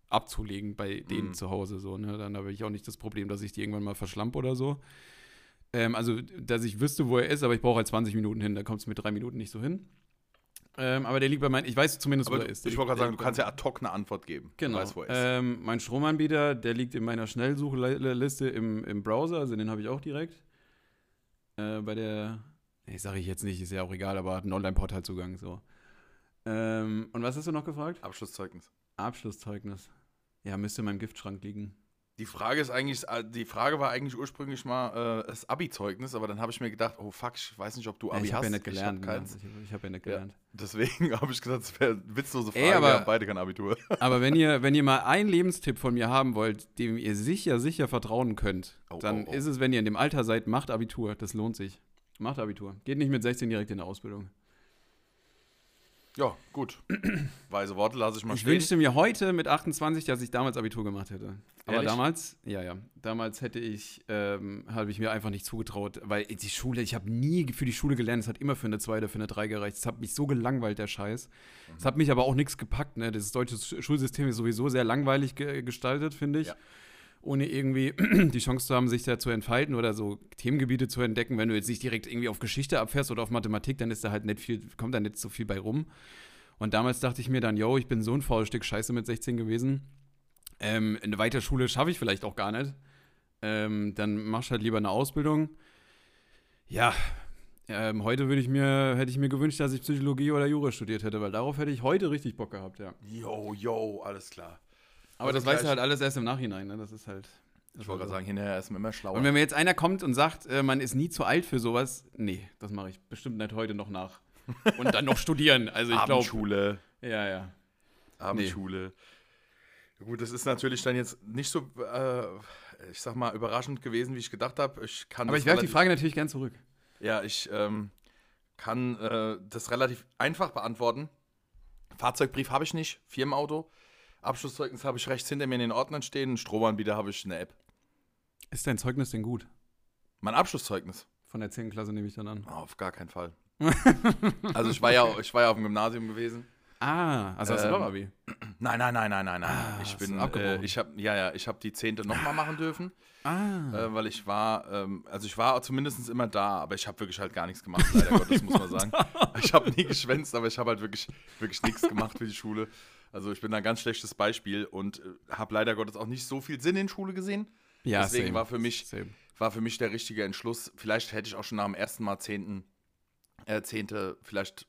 abzulegen bei denen Mhm. zu Hause. So, ne? Dann habe ich auch nicht das Problem, dass ich die irgendwann mal verschlamp oder so. Ähm, also, dass ich wüsste, wo er ist, aber ich brauche halt 20 Minuten hin. Da kommt es mit drei Minuten nicht so hin. Ähm, aber der liegt bei meinen, ich weiß zumindest, wo Aber er du- ist. Der ich wollte gerade sagen, du kannst ja ad hoc eine Antwort geben. Genau. Du weißt, wo er ist. Ähm, mein Stromanbieter, der liegt in meiner Schnellsuchliste im, im Browser, also den habe ich auch direkt. Äh, bei der, nee, sage ich jetzt nicht, ist ja auch egal, aber hat einen Online-Portalzugang so. Ähm, und was hast du noch gefragt? Abschlusszeugnis. Abschlusszeugnis. Ja, müsste in meinem Giftschrank liegen. Die Frage ist eigentlich, äh, die Frage war eigentlich ursprünglich mal äh, das Abi-Zeugnis, aber dann habe ich mir gedacht, oh fuck, ich weiß nicht, ob du Ja, Abi ich habe hast. ja nicht gelernt. Ich ne? hab. Ich habe ich hab ja nicht Ja. gelernt. Deswegen <laughs> habe ich gesagt, das wäre eine witzlose Frage. Ey, aber- wir haben beide kein Abitur. <laughs> Aber wenn ihr, wenn ihr mal einen Lebenstipp von mir haben wollt, dem ihr sicher, sicher vertrauen könnt, Oh, dann oh, oh. ist es, wenn ihr in dem Alter seid, macht Abitur. Das lohnt sich. Macht Abitur. Geht nicht mit 16 direkt in eine Ausbildung. Ja, gut. <clears throat> Weise Worte lasse ich mal Ich stehen. wünschte mir heute mit 28, dass ich damals Abitur gemacht hätte. Aber Ehrlich? damals, ja, ja, damals hätte ich, ähm, habe ich mir einfach nicht zugetraut, weil die Schule, ich habe nie für die Schule gelernt, es hat immer für eine 2 oder für eine 3 gereicht. Es hat mich so gelangweilt, der Scheiß. Mhm. Es hat mich aber auch nichts gepackt, ne? Das deutsche Sch- Schulsystem ist sowieso sehr langweilig ge gestaltet, finde ich. Ja. Ohne irgendwie <clears throat> die Chance zu haben, sich da zu entfalten oder so Themengebiete zu entdecken. Wenn du jetzt nicht direkt irgendwie auf Geschichte abfährst oder auf Mathematik, dann ist da halt nicht viel, kommt da nicht so viel bei rum. Und damals dachte ich mir dann, yo, ich bin so ein faules Stück Scheiße mit 16 gewesen. Ähm, eine Weiterschule schaffe ich vielleicht auch gar nicht. Ähm, dann machst halt lieber eine Ausbildung. Ja, ähm, heute würde ich mir, hätte ich mir gewünscht, dass ich Psychologie oder Jura studiert hätte, weil darauf hätte ich heute richtig Bock gehabt, ja. Yo, yo, alles klar. Aber Also das weißt du halt alles erst im Nachhinein, ne? Das ist halt. das Ich wollte ist gerade halt sagen, hinterher ist man immer schlauer. Und wenn mir jetzt einer kommt und sagt, äh, man ist nie zu alt für sowas, nee, das mache ich bestimmt nicht heute noch nach. Und dann noch studieren. Also ich glaube. Abendschule. Ja, ja. Abendschule. Ja, Gut, das ist natürlich dann jetzt nicht so, äh, ich sag mal, überraschend gewesen, wie ich gedacht habe. Ich kann Aber ich werfe die Frage natürlich gern zurück. Ja, ich ähm, kann äh, das relativ einfach beantworten. Fahrzeugbrief habe ich nicht, Firmenauto. Abschlusszeugnis habe ich rechts hinter mir in den Ordnern stehen. Einen Stromanbieter habe ich eine App. Ist dein Zeugnis denn gut? Mein Abschlusszeugnis? Von der 10. Klasse nehme ich dann an. Oh, auf gar keinen Fall. <laughs> also ich war ja, ich war ja auf dem Gymnasium gewesen. Ah, also hast du Ähm, noch Abi? Nein, nein, nein, nein, nein, nein. Ah, ich bin, du äh, ich habe, ja, ja, ich habe die zehnte nochmal machen dürfen, Ah. äh, weil ich war, ähm, also ich war zumindest immer da, aber ich habe wirklich halt gar nichts gemacht, leider Gottes, muss man <laughs> sagen. Ich habe nie geschwänzt, aber ich habe halt wirklich, wirklich nichts gemacht für die Schule. Also ich bin da ein ganz schlechtes Beispiel und äh, habe leider Gottes auch nicht so viel Sinn in Schule gesehen. ja, deswegen same. war für mich Same. war für mich der richtige Entschluss. Vielleicht hätte ich auch schon nach dem ersten Mal zehnten, äh, zehnte vielleicht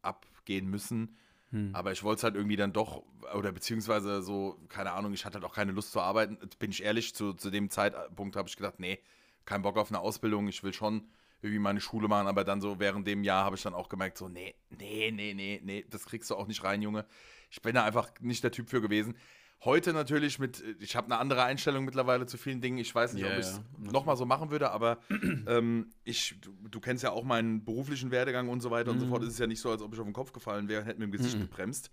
abgehen müssen. Hm. Aber ich wollte es halt irgendwie dann doch, oder beziehungsweise so, keine Ahnung, ich hatte halt auch keine Lust zu arbeiten. Bin ich ehrlich, zu, zu dem Zeitpunkt habe ich gedacht, nee, kein Bock auf eine Ausbildung, ich will schon irgendwie meine Schule machen, aber dann so während dem Jahr habe ich dann auch gemerkt, so, nee, nee, nee, nee, nee, das kriegst du auch nicht rein, Junge. Ich bin da einfach nicht der Typ für gewesen. Heute natürlich mit, ich habe eine andere Einstellung mittlerweile zu vielen Dingen. Ich weiß nicht, Ja, ob ich es ja, nochmal so machen würde, aber <clears throat> ähm, ich, du, du kennst ja auch meinen beruflichen Werdegang und so weiter und so Mhm. fort. Es ist ja nicht so, als ob ich auf den Kopf gefallen wäre und hätte mir im Gesicht gebremst,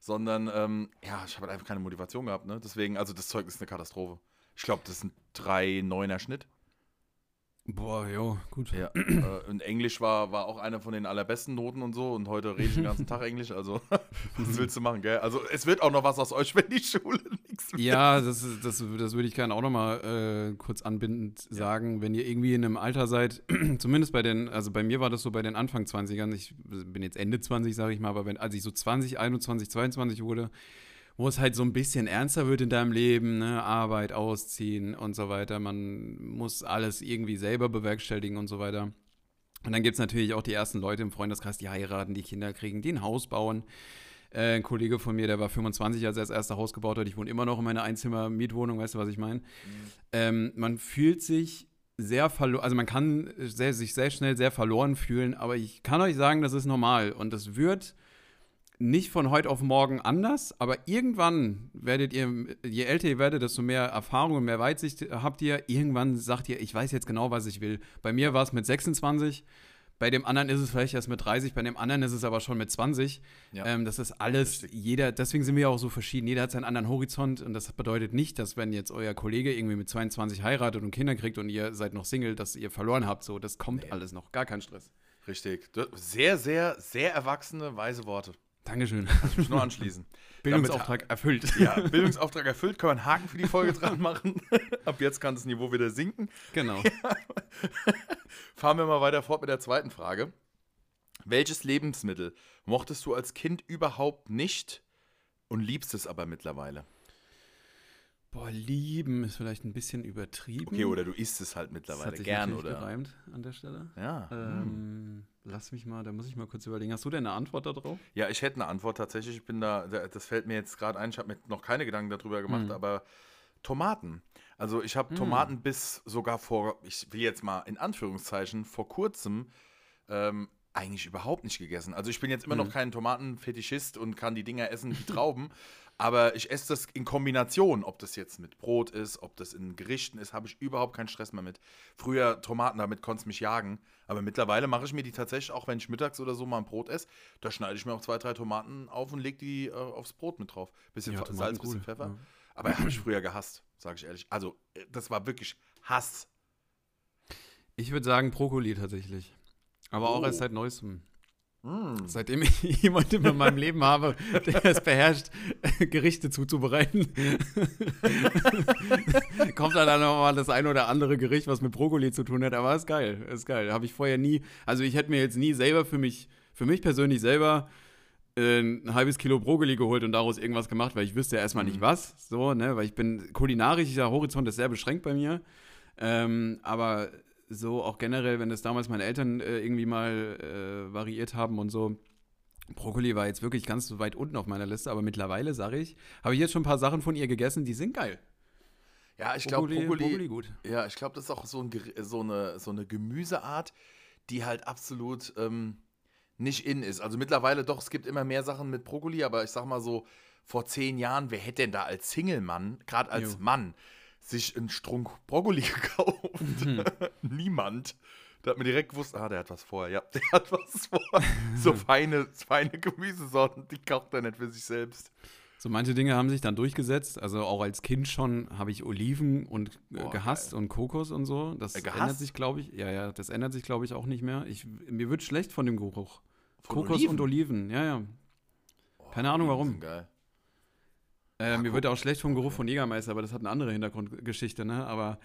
sondern ähm, ja, ich habe halt einfach keine Motivation gehabt. Ne? Deswegen, also das Zeug ist eine Katastrophe. Ich glaube, das ist ein 3-9er Schnitt. Boah, jo, gut. Ja. äh, und Englisch war, war auch eine von den allerbesten Noten und so. Und heute rede ich den ganzen Tag Englisch. Also, <laughs> was willst du machen, gell? Also, es wird auch noch was aus euch, wenn die Schule <laughs> nichts wird. Ja, das, ist- das, das würde ich gerne auch nochmal äh, kurz anbindend sagen. Wenn ihr irgendwie in einem Alter seid, <clears throat> zumindest bei den, also bei mir war das so bei den Anfang 20ern, ich bin jetzt Ende 20, sage ich mal, aber wenn, als ich so 20, 21, 22 wurde, wo es halt so ein bisschen ernster wird in deinem Leben, ne? Arbeit, Ausziehen und so weiter, man muss alles irgendwie selber bewerkstelligen und so weiter. Und dann gibt es natürlich auch die ersten Leute im Freundeskreis, die heiraten, die Kinder kriegen, die ein Haus bauen. Äh, ein Kollege von mir, der war 25, als er das erste Haus gebaut hat. Ich wohne immer noch in meiner Einzimmer-Mietwohnung, weißt du, was ich meine? Ähm, man fühlt sich sehr verloren, also man kann sehr, sich sehr schnell sehr verloren fühlen, aber ich kann euch sagen, das ist normal und das wird nicht von heute auf morgen anders, aber irgendwann werdet ihr, je älter ihr werdet, desto mehr Erfahrung und mehr Weitsicht habt ihr. Irgendwann sagt ihr, ich weiß jetzt genau, was ich will. Bei mir war es mit 26, bei dem anderen ist es vielleicht erst mit 30, bei dem anderen ist es aber schon mit 20. Ja. Ähm, das ist alles, Richtig. jeder, deswegen sind wir ja auch so verschieden. Jeder hat seinen anderen Horizont und das bedeutet nicht, dass wenn jetzt euer Kollege irgendwie mit 22 heiratet und Kinder kriegt und ihr seid noch Single, dass ihr verloren habt. So, das kommt alles noch. Gar kein Stress. Richtig. Sehr, sehr, sehr erwachsene, weise Worte. Dankeschön. Ich muss nur anschließen. <laughs> Bildungsauftrag erfüllt. Ja, <laughs> Bildungsauftrag erfüllt, können wir einen Haken für die Folge dran machen. <laughs> Ab jetzt kann das Niveau wieder sinken. Genau. Fahren wir mal weiter fort mit der zweiten Frage. Welches Lebensmittel mochtest du als Kind überhaupt nicht und liebst es aber mittlerweile? Boah, lieben ist vielleicht ein bisschen übertrieben. Okay, oder du isst es halt das mittlerweile hat sich gern, oder? gereimt an der Stelle. Ja. Ähm, lass mich mal, da muss ich mal kurz überlegen. Hast du denn eine Antwort darauf? Ja, ich hätte eine Antwort tatsächlich. Ich bin da, da- das fällt mir jetzt gerade ein. Ich habe mir noch keine Gedanken darüber gemacht, Mhm. aber Tomaten. Also ich habe Mhm. Tomaten bis sogar vor, ich will jetzt mal in Anführungszeichen, vor kurzem ähm, eigentlich überhaupt nicht gegessen. Also ich bin jetzt immer Mhm. noch kein Tomatenfetischist und kann die Dinger essen wie <laughs> Trauben, aber ich esse das in Kombination, ob das jetzt mit Brot ist, ob das in Gerichten ist, habe ich überhaupt keinen Stress mehr mit. Früher Tomaten, damit konnte es mich jagen, aber mittlerweile mache ich mir die tatsächlich, auch wenn ich mittags oder so mal ein Brot esse, da schneide ich mir auch zwei, drei Tomaten auf und lege die äh, aufs Brot mit drauf. Bisschen Ja, Salz, bisschen cool, Pfeffer. ja. Aber habe ich früher gehasst, sage ich ehrlich. Also, äh, das war wirklich Hass. Ich würde sagen Brokkoli tatsächlich. Aber auch Oh. erst seit neuestem. Mm. Seitdem ich <laughs> jemanden in meinem Leben habe, der es beherrscht, <laughs> Gerichte zuzubereiten, <laughs> kommt da dann noch mal das ein oder andere Gericht, was mit Brokkoli zu tun hat. Aber ist geil, ist geil. Habe ich vorher nie, also ich hätte mir jetzt nie selber für mich, für mich persönlich selber äh, ein halbes Kilo Brokkoli geholt und daraus irgendwas gemacht, weil ich wüsste ja erstmal nicht Mhm. was. So, ne, weil ich bin kulinarisch, dieser Horizont ist sehr beschränkt bei mir. Ähm, aber so auch generell, wenn das damals meine Eltern äh, irgendwie mal äh, variiert haben und so. Brokkoli war jetzt wirklich ganz so weit unten auf meiner Liste, aber mittlerweile sage ich, habe ich jetzt schon ein paar Sachen von ihr gegessen, die sind geil. Ja, ich glaube, Brokkoli, Brokkoli gut. Ja, ich glaube, das ist auch so, ein, so, eine, so eine Gemüseart, die halt absolut ähm, nicht in ist. Also mittlerweile doch, es gibt immer mehr Sachen mit Brokkoli, aber ich sag mal so, vor zehn Jahren, wer hätte denn da als Single-Mann, gerade als Jo. Mann, sich einen Strunk Brokkoli <laughs> gekauft? Mhm. <laughs> Niemand. Da hat man direkt gewusst, ah, der hat was vor. Ja, <laughs> der hat was vor. so feine, feine Gemüsesorten, die kocht er nicht für sich selbst. So manche Dinge haben sich dann durchgesetzt. Also auch als Kind schon habe ich Oliven und äh, Boah, gehasst und Kokos und so. Das Äh, ändert sich, glaube ich. Ja, ja, das ändert sich, glaube ich, auch nicht mehr. Ich, mir wird schlecht von dem Geruch. Von Kokos Oliven? und Oliven, ja, ja. Oh, Keine Ahnung warum. Geil. Äh, mir wird auch schlecht vom Geruch von Jägermeister, aber das hat eine andere Hintergrundgeschichte, ne? Aber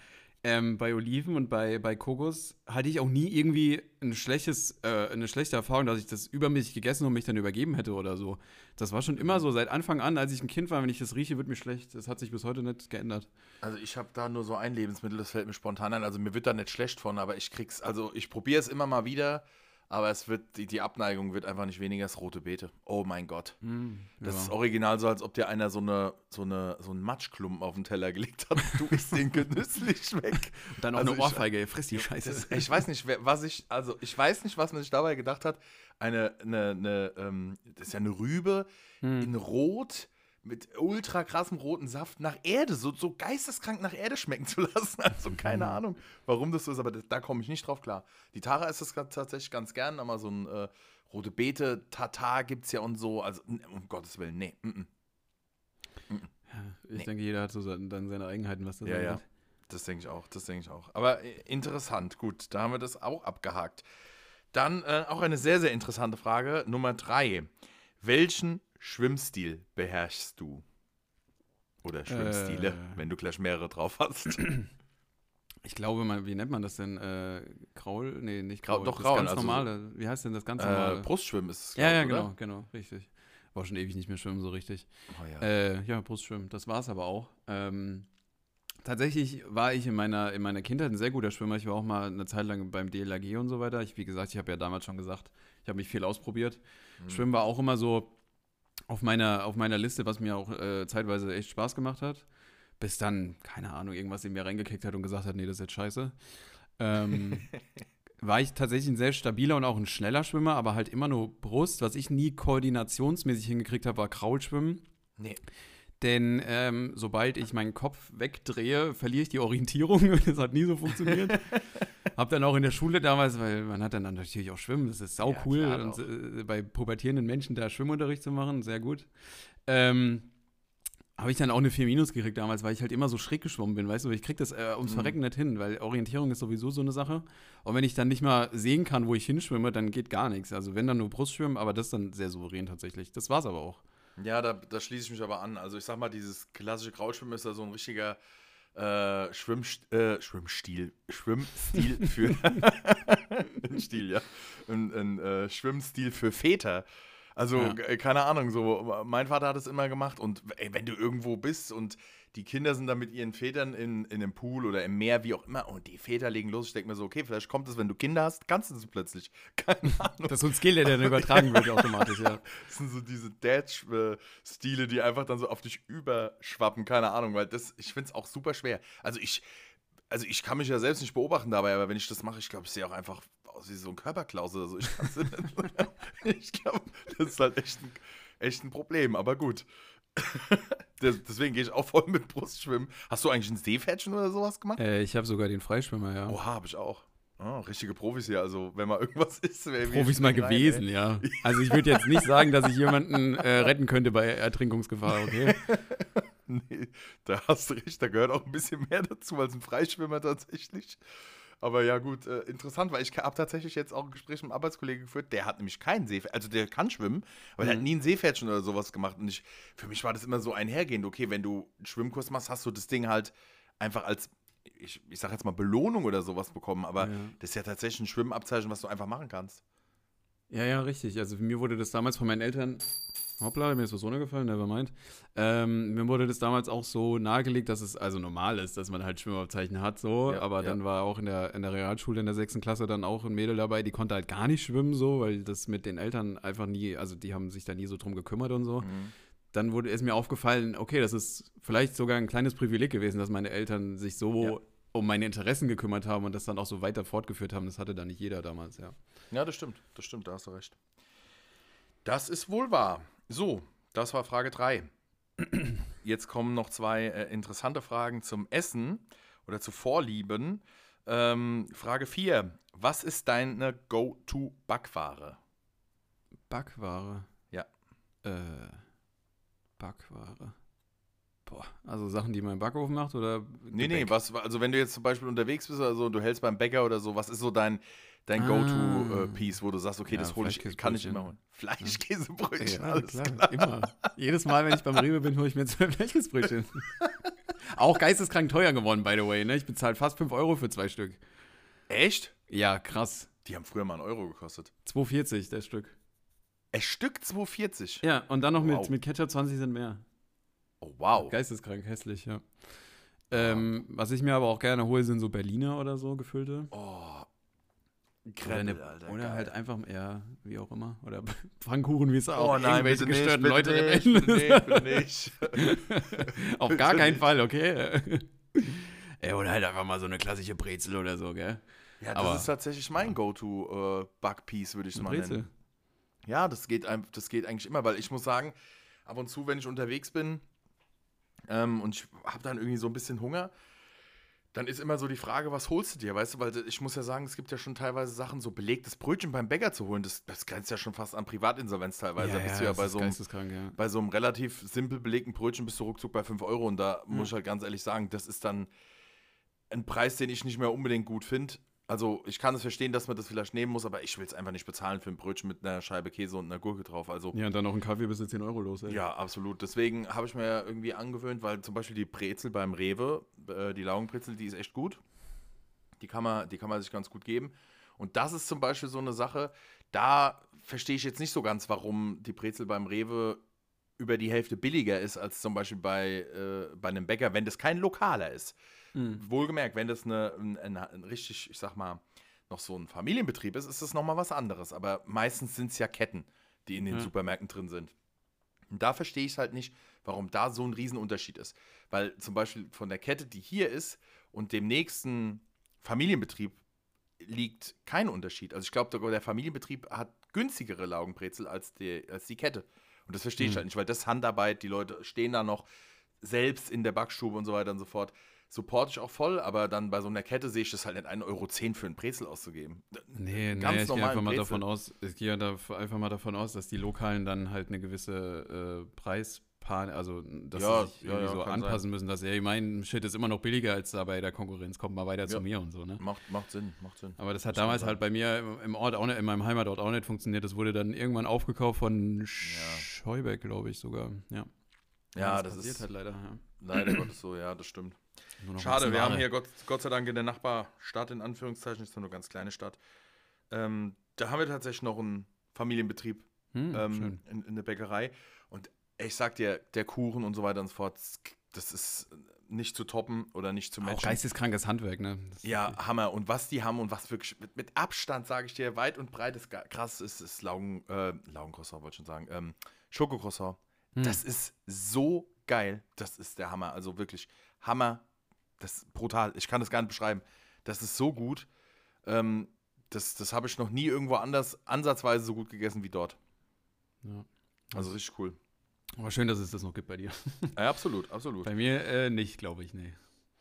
ähm, bei Oliven und bei, bei Kokos hatte ich auch nie irgendwie ein schlechtes, äh, eine schlechte Erfahrung, dass ich das übermäßig gegessen und mich dann übergeben hätte oder so. Das war schon immer so, seit Anfang an, als ich ein Kind war, wenn ich das rieche, wird mir schlecht. Das hat sich bis heute nicht geändert. Also ich habe da nur so ein Lebensmittel, das fällt mir spontan ein. Also mir wird da nicht schlecht von, aber ich krieg's, also ich probiere es immer mal wieder aber es wird, die, die Abneigung wird einfach nicht weniger, das rote Beete. Oh mein Gott. Mm, das ja. ist original so, als ob dir einer so, eine, so, eine, so einen Matschklumpen auf den Teller gelegt hat. Du isst den genüsslich weg. <laughs> Und dann auch also eine Ohrfeige, ich, friss die Scheiße. Das, <laughs> ich weiß nicht, was ich, also ich weiß nicht, was man sich dabei gedacht hat. Eine, eine, eine ähm, das ist ja eine Rübe mm. in Rot mit ultra krassem roten Saft nach Erde, so, so geisteskrank nach Erde schmecken zu <laughs> lassen. Also keine mhm. Ahnung, warum das so ist, aber das, da komme ich nicht drauf klar. Die Tara ist das tatsächlich ganz gern, aber so ein äh, rote Beete, Tata gibt es ja und so. Also um Gottes Willen, nee. Mm -mm. Mm ja, ich nee. denke, jeder hat so dann seine Eigenheiten, was das ja, Ja, das denke ich auch, das denke ich auch. Aber äh, interessant, gut, da haben wir das auch abgehakt. Dann äh, auch eine sehr, sehr interessante Frage, Nummer drei. Welchen Schwimmstil beherrschst du? Oder Schwimmstile, äh, wenn du gleich mehrere drauf hast. <clears throat> Ich glaube, man, wie nennt man das denn? Äh, Kraul? Nee, nicht Kraul. Doch, das Kraul. ganz also, normale. Wie heißt denn das ganz normale? Äh, Brustschwimmen ist es. Ja, ja, genau, oder? genau, richtig. War schon ewig nicht mehr schwimmen, so richtig. Oh, ja. Äh, ja, Brustschwimmen. Das war es aber auch. Ähm, tatsächlich war ich in meiner, in meiner Kindheit ein sehr guter Schwimmer. Ich war auch mal eine Zeit lang beim DLAG und so weiter. Ich, wie gesagt, ich habe ja damals schon gesagt, ich habe mich viel ausprobiert. Mhm. Schwimmen war auch immer so auf meiner, auf meiner Liste, was mir auch äh, zeitweise echt Spaß gemacht hat. Bis dann, keine Ahnung, irgendwas in mir reingekickt hat und gesagt hat, nee, das ist jetzt scheiße. Ähm, <laughs> war ich tatsächlich ein sehr stabiler und auch ein schneller Schwimmer, aber halt immer nur Brust. Was ich nie koordinationsmäßig hingekriegt habe, war Kraulschwimmen. Nee. Denn ähm, sobald ich meinen Kopf wegdrehe, verliere ich die Orientierung. <laughs> das hat nie so funktioniert. <laughs> Hab dann auch in der Schule damals, weil man hat dann natürlich auch Schwimmen, das ist sau cool. Ja, und äh, bei pubertierenden Menschen da Schwimmunterricht zu machen, sehr gut. Ähm, habe ich dann auch eine 4 Minus gekriegt damals, weil ich halt immer so schräg geschwommen bin, weißt du, ich krieg das äh, ums mhm. Verrecken nicht hin, weil Orientierung ist sowieso so eine Sache. Und wenn ich dann nicht mal sehen kann, wo ich hinschwimme, dann geht gar nichts. Also wenn dann nur Brustschwimmen, aber das dann sehr souverän tatsächlich. Das war's aber auch. Ja, da, da schließe ich mich aber an. Also ich sag mal, dieses klassische Krautschwimmen ist da so ein richtiger äh, Schwimm, äh, Schwimmstil, Schwimmstil für ein <laughs> Stil, ja. Ein, ein äh, Schwimmstil für Väter. Also, ja. keine Ahnung, so, mein Vater hat es immer gemacht und ey, wenn du irgendwo bist und die Kinder sind dann mit ihren Vätern in, in einem Pool oder im Meer, wie auch immer, und die Väter legen los. Ich denke mir so, okay, vielleicht kommt es, wenn du Kinder hast, kannst du es plötzlich. <laughs> Keine Ahnung. Das ist so ein Skill, der dann übertragen wird automatisch, ja. <laughs> Das sind so diese Dad-Stile, die einfach dann so auf dich überschwappen, keine Ahnung, weil das, ich finde es auch super schwer. Also ich, also ich kann mich ja selbst nicht beobachten dabei, aber wenn ich das mache, ich glaube, ich sehe auch einfach aus wie so ein Körperklaus oder so. Ich, <laughs> ich glaube, das ist halt echt ein, echt ein Problem, aber gut. <laughs> Deswegen gehe ich auch voll mit Brustschwimmen. Hast du eigentlich ein Seepferdchen oder sowas gemacht? Äh, ich habe sogar den Freischwimmer, ja. Oha, habe ich auch. Oh, richtige Profis hier, also wenn mal irgendwas <laughs> ist, wäre Profis mal gewesen, ey. ja. Also ich würde jetzt nicht sagen, dass ich jemanden äh, retten könnte bei Ertrinkungsgefahr, okay? nee, da hast du recht, da gehört auch ein bisschen mehr dazu als ein Freischwimmer tatsächlich. Aber ja, gut, äh, interessant, weil ich habe tatsächlich jetzt auch ein Gespräch mit einem Arbeitskollegen geführt, der hat nämlich keinen Seepferdchen, also der kann schwimmen, aber mhm. der hat mhm. nie ein Seepferdchen oder sowas gemacht. Und ich, für mich war das immer so einhergehend, okay, wenn du einen Schwimmkurs machst, hast du das Ding halt einfach als, ich, ich sag jetzt mal, Belohnung oder sowas bekommen, aber ja. das ist ja tatsächlich ein Schwimmabzeichen, was du einfach machen kannst. Ja, ja, richtig. Also mir wurde das damals von meinen Eltern Hoppla, mir ist was runtergefallen, never mind. Ähm, mir wurde das damals auch so nahegelegt, dass es also normal ist, dass man halt Schwimmabzeichen hat, so. Ja, aber ja. dann war auch in der, in der Realschule in der sechsten Klasse dann auch ein Mädel dabei, die konnte halt gar nicht schwimmen, so, weil das mit den Eltern einfach nie, also die haben sich da nie so drum gekümmert und so. Mhm. Dann wurde es mir aufgefallen, okay, das ist vielleicht sogar ein kleines Privileg gewesen, dass meine Eltern sich so ja. um meine Interessen gekümmert haben und das dann auch so weiter fortgeführt haben. Das hatte da nicht jeder damals, ja. Ja, das stimmt, das stimmt, da hast du recht. Das ist wohl wahr. So, das war Frage 3. <clears throat> Jetzt kommen noch zwei äh, interessante Fragen zum Essen oder zu Vorlieben. Ähm, Frage 4. Was ist deine Go-To-Backware? Backware? Ja. Äh, Backware. Boah, also Sachen, die man im Backofen macht oder? Nee, nee, was, also wenn du jetzt zum Beispiel unterwegs bist oder so, du hältst beim Bäcker oder so, was ist so dein, dein Ah. Go-To-Piece, wo du sagst, okay, Ja, das hole ich, kann ich immer holen. Fleischkäsebrötchen, Ja, alles klar, klar. immer. Jedes Mal, wenn ich beim Rewe bin, hole ich mir zwei <laughs> Fleischkäsebrötchen. Auch geisteskrank teuer geworden, by the way. Ne? Ich bezahle fast 5 Euro für zwei Stück. Echt? Ja, krass. Die haben früher mal einen Euro gekostet. 2,40 das Stück. Ein Stück 2,40. Ja, und dann noch mit, Wow. mit Ketchup 20 Cent mehr. Oh, wow. Geisteskrank, hässlich, ja. Ähm, was ich mir aber auch gerne hole, sind so Berliner oder so gefüllte. Oh. Oder, eine, Alter, oder geil. halt einfach, ja, wie auch immer. Oder <laughs> Pfannkuchen, wie es Oh auch nein, irgendwelche bitte nicht, gestörten bitte Leute nicht, bitte nicht, bitte nicht. <laughs> Auf gar keinen. Fall, okay? <laughs> Ey, oder halt einfach mal so eine klassische Brezel oder so, gell? Ja, das Aber- ist tatsächlich mein Go-To-Bug-Piece, würde ich es Eine mal Brezel. nennen. Ja, das geht, das geht eigentlich immer, weil ich muss sagen, ab und zu, wenn ich unterwegs bin ähm, und ich habe dann irgendwie so ein bisschen Hunger, dann ist immer so die Frage, was holst du dir, weißt du, weil ich muss ja sagen, es gibt ja schon teilweise Sachen, so belegtes Brötchen beim Bäcker zu holen, das, das grenzt ja schon fast an Privatinsolvenz teilweise. da bist du ja bei so, einem, ja. bei so einem relativ simpel belegten Brötchen bist du ruckzuck bei 5 Euro und da muss ich halt ganz ehrlich sagen, das ist dann ein Preis, den ich nicht mehr unbedingt gut finde. Also ich kann es verstehen, dass man das vielleicht nehmen muss, aber ich will es einfach nicht bezahlen für ein Brötchen mit einer Scheibe Käse und einer Gurke drauf. Also Ja, und dann noch ein Kaffee bis zu 10 Euro los, ey. ja, absolut. Deswegen habe ich mir ja irgendwie angewöhnt, weil zum Beispiel die Brezel beim Rewe, äh, die Laugenbrezel, die ist echt gut. Die kann, man, die kann man sich ganz gut geben. Und das ist zum Beispiel so eine Sache, da verstehe ich jetzt nicht so ganz, warum die Brezel beim Rewe über die Hälfte billiger ist als zum Beispiel bei, äh, bei einem Bäcker, wenn das kein lokaler ist. Mhm. Wohlgemerkt, wenn das eine, ein, ein, ein richtig, ich sag mal, noch so ein Familienbetrieb ist, ist das nochmal was anderes. Aber meistens sind es ja Ketten, die in den Ja. Supermärkten drin sind. Und da verstehe ich halt nicht, warum da so ein Riesenunterschied ist. Weil zum Beispiel von der Kette, die hier ist, und dem nächsten Familienbetrieb liegt kein Unterschied. Also ich glaube, der Familienbetrieb hat günstigere Laugenbrezel als die, als die Kette. Und das verstehe ich Mhm. halt nicht, weil das Handarbeit, die Leute stehen da noch selbst in der Backstube und so weiter und so fort. Supporte ich auch voll, aber dann bei so einer Kette sehe ich das halt nicht 1,10 Euro für einen Brezel auszugeben. Nee, nee, Ganz ich gehe einfach mal Brezel. davon aus, ich gehe einfach mal davon aus, dass die Lokalen dann halt eine gewisse äh, Preispan, also dass Ja, sie sich ja, irgendwie ja, so anpassen müssen, dass ja, mein Shit ist immer noch billiger als da bei der Konkurrenz, kommt mal weiter zu mir und so, ne? Macht, macht Sinn, macht Sinn. Aber das hat man damals halt bei mir im- Ort auch nicht, in meinem Heimatort auch nicht funktioniert. Das wurde dann irgendwann aufgekauft von Scheubeck, glaube ich sogar. Ja, Ja, das passiert ist halt leider. Leider Gottes so, ja, das stimmt. Schade, wir haben hier Gott, Gott sei Dank in der Nachbarstadt, in Anführungszeichen, ist nur eine ganz kleine Stadt. Ähm, da haben wir tatsächlich noch einen Familienbetrieb Hm, ähm, in, in der Bäckerei. Und ich sag dir, der Kuchen und so weiter und so fort, das ist nicht zu toppen oder nicht zu Auch matchen. geisteskrankes Handwerk, ne? Das Ja, Hammer. Und was die haben und was wirklich mit, mit Abstand, sage ich dir, weit und breit ist krass, ist, ist Laugen, äh, Laugencroissant, wollte ich schon sagen. Ähm, Schokocroissant. Hm. Das ist so geil. Das ist der Hammer. Also wirklich Hammer. Das ist brutal. Ich kann das gar nicht beschreiben. Das ist so gut. Ähm, das das habe ich noch nie irgendwo anders ansatzweise so gut gegessen wie dort. Ja. Also richtig cool. Aber schön, dass es das noch gibt bei dir. <laughs> Ja, absolut, absolut. Bei mir äh, nicht, glaube ich, nee.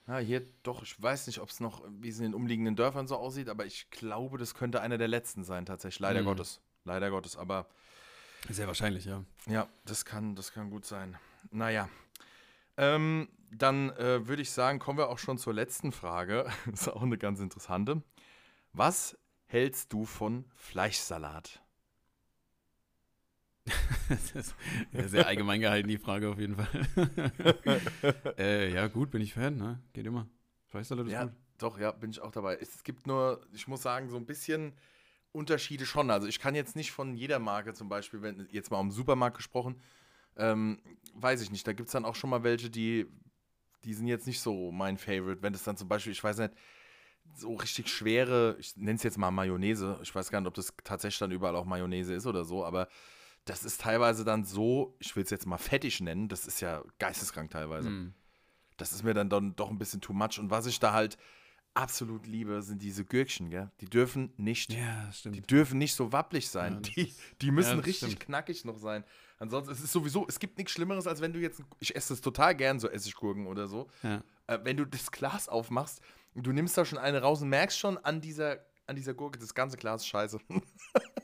Ja, hier doch, ich weiß nicht, ob es noch, wie es in den umliegenden Dörfern so aussieht, aber ich glaube, das könnte einer der letzten sein, tatsächlich. Leider Mhm. Gottes. Leider Gottes. Aber Sehr wahrscheinlich, ja. ja, das kann, das kann gut sein. Naja. Ähm, dann äh, würde ich sagen, kommen wir auch schon zur letzten Frage. <laughs> ist auch eine ganz interessante. Was hältst du von Fleischsalat? Das ist sehr allgemein gehalten, die Frage auf jeden Fall. <laughs> äh, ja, gut, bin ich Fan, ne? Geht immer. Fleischsalat ist Ja, gut. doch, ja, bin ich auch dabei. Es gibt nur, ich muss sagen, so ein bisschen Unterschiede schon. Also ich kann jetzt nicht von jeder Marke zum Beispiel, wenn jetzt mal um den Supermarkt gesprochen, ähm, weiß ich nicht. Da gibt es dann auch schon mal welche, die, die sind jetzt nicht so mein Favorite. Wenn das dann zum Beispiel, ich weiß nicht, so richtig schwere, ich nenne es jetzt mal Mayonnaise. Ich weiß gar nicht, ob das tatsächlich dann überall auch Mayonnaise ist oder so, aber das ist teilweise dann so, ich will es jetzt mal fettig nennen, das ist ja geisteskrank teilweise Hm. das ist mir dann, dann doch ein bisschen too much. Und was ich da halt absolut liebe, sind diese Gürkchen, gell? Die dürfen nicht, Ja, die dürfen nicht so wapplig Ja, sein. das die, die müssen ja, richtig stimmt. knackig noch sein. Ansonsten, es ist sowieso, es gibt nichts Schlimmeres, als wenn du jetzt, ich esse das total gern, so Essiggurken oder so. Ja. Äh, wenn du das Glas aufmachst, du nimmst da schon eine raus und merkst schon an dieser, an dieser Gurke, das ganze Glas ist scheiße. <laughs>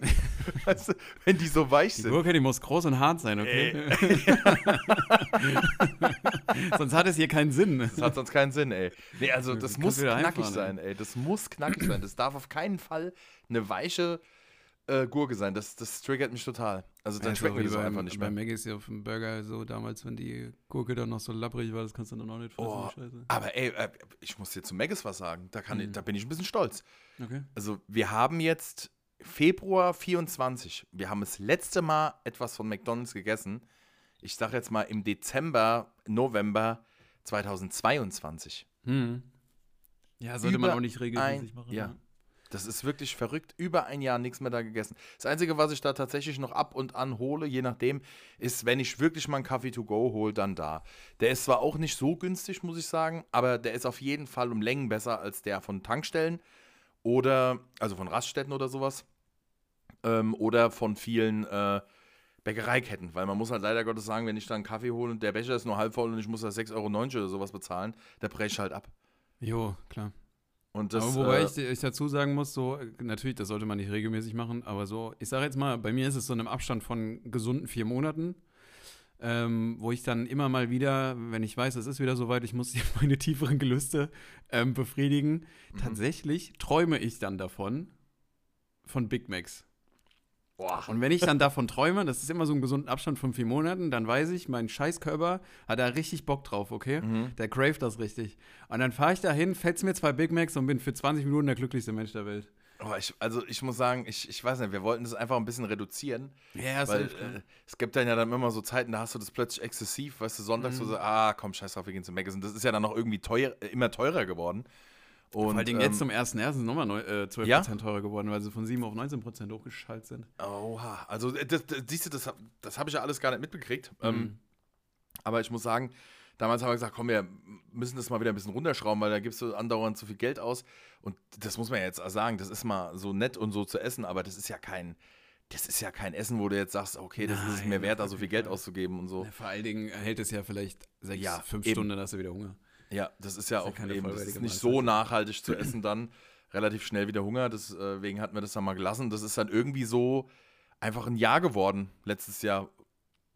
<laughs> <laughs> weißt du, wenn die so weich Die sind. Gurke, die muss groß und hart sein, okay? <laughs> Sonst hat es hier keinen Sinn. Das hat sonst keinen Sinn, ey. Nee, also das kannst muss knackig sein, ey. Das muss knackig sein. Das darf auf keinen Fall eine weiche äh, Gurke sein. Das, das triggert mich total. Also dann Ja, schmeckt mir das einfach nicht Bei mehr. Maggis hier auf dem Burger so damals, wenn die Gurke dann noch so labbrig war, das kannst du dann auch nicht fressen. Oh, aber ey, äh, ich muss dir zu Maggis was sagen. Da, kann ich, Mhm. da bin ich ein bisschen stolz. Okay. Also wir haben jetzt Februar 24. Wir haben das letzte Mal etwas von McDonald's gegessen. Ich sage jetzt mal im Dezember, November 2022. Hm. Ja, sollte man Über auch nicht regelmäßig ein machen. Jahr. ne? Das ist wirklich verrückt. Über ein Jahr nichts mehr da gegessen. Das Einzige, was ich da tatsächlich noch ab und an hole, je nachdem, ist, wenn ich wirklich mal einen Kaffee to go hole, dann da. Der ist zwar auch nicht so günstig, muss ich sagen, aber der ist auf jeden Fall um Längen besser als der von Tankstellen oder, also von Raststätten oder sowas. Ähm, oder von vielen äh, Bäckereiketten. Weil man muss halt leider Gottes sagen, wenn ich da einen Kaffee hole und der Becher ist nur halb voll und ich muss da 6,90 Euro oder sowas bezahlen, da breche ich halt ab. Jo, klar. Und das, aber wobei äh, ich, ich dazu sagen muss, so, natürlich, das sollte man nicht regelmäßig machen, aber so, ich sage jetzt mal, bei mir ist es so in einem Abstand von gesunden vier Monaten, ähm, wo ich dann immer mal wieder, wenn ich weiß, es ist wieder soweit, ich muss <laughs> meine tieferen Gelüste ähm, befriedigen, Mhm. tatsächlich träume ich dann davon, von Big Macs. boah, Und wenn ich dann davon träume, das ist immer so ein gesunden Abstand von vier Monaten, dann weiß ich, mein Scheißkörper hat da richtig Bock drauf, okay? Mhm. Der craved das richtig. Und dann fahre ich dahin, fetz mir zwei Big Macs und bin für 20 Minuten der glücklichste Mensch der Welt. Oh, ich, also ich muss sagen, ich, ich weiß nicht, wir wollten das einfach ein bisschen reduzieren, Ja, weil äh, es gibt dann ja dann immer so Zeiten, da hast du das plötzlich exzessiv, weißt du, sonntags Mhm. so, ah, komm, scheiß drauf, wir gehen zum Maggis. Und das ist ja dann noch irgendwie teuer, äh, immer teurer geworden. Und, Vor allen Dingen ähm, jetzt zum 1.1. ist nochmal neu- äh, 12% Ja? teurer geworden, weil sie von 7 auf 19% hochgeschaltet sind. Oha, also äh, das, das, siehst du, das, das habe ich ja alles gar nicht mitbekriegt. Mhm. Ähm, aber ich muss sagen, damals haben wir gesagt, komm, wir müssen das mal wieder ein bisschen runterschrauben, weil da gibst du andauernd zu viel Geld aus. Und das muss man ja jetzt sagen, das ist mal so nett und so zu essen, aber das ist ja kein, das ist ja kein Essen, wo du jetzt sagst, okay, das ist es Nein, mir wert, da so viel Geld auszugeben und so. Ja, vor allen Dingen hält es ja vielleicht 6, Ja, 5 eben. Stunden, dann hast du wieder Hunger. Ja, das ist ja ist ja auch keine eben, das ist nicht so nachhaltig zu essen dann. Relativ schnell wieder Hunger, deswegen hatten wir das dann mal gelassen. Das ist dann irgendwie so einfach ein Jahr geworden letztes Jahr,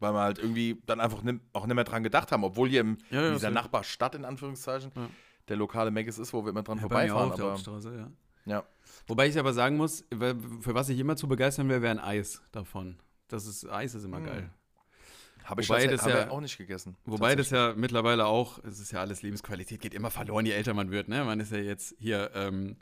weil wir halt irgendwie dann einfach auch nicht mehr dran gedacht haben, obwohl hier im, Ja, ja, in dieser. Nachbarstadt in Anführungszeichen der lokale Maggis ist, wo wir immer dran vorbeifahren. auch Aber, Hauptstraße, ja. Wobei ich aber sagen muss, für was ich immer zu begeistern wäre, wäre ein Eis davon. Das ist, Eis ist immer Mm. geil. Habe ich Wobei das, das ja- auch nicht gegessen. Wobei das ja mittlerweile auch, es ist ja alles Lebensqualität, geht immer verloren, je älter man wird, ne? Man ist ja jetzt hier ähm,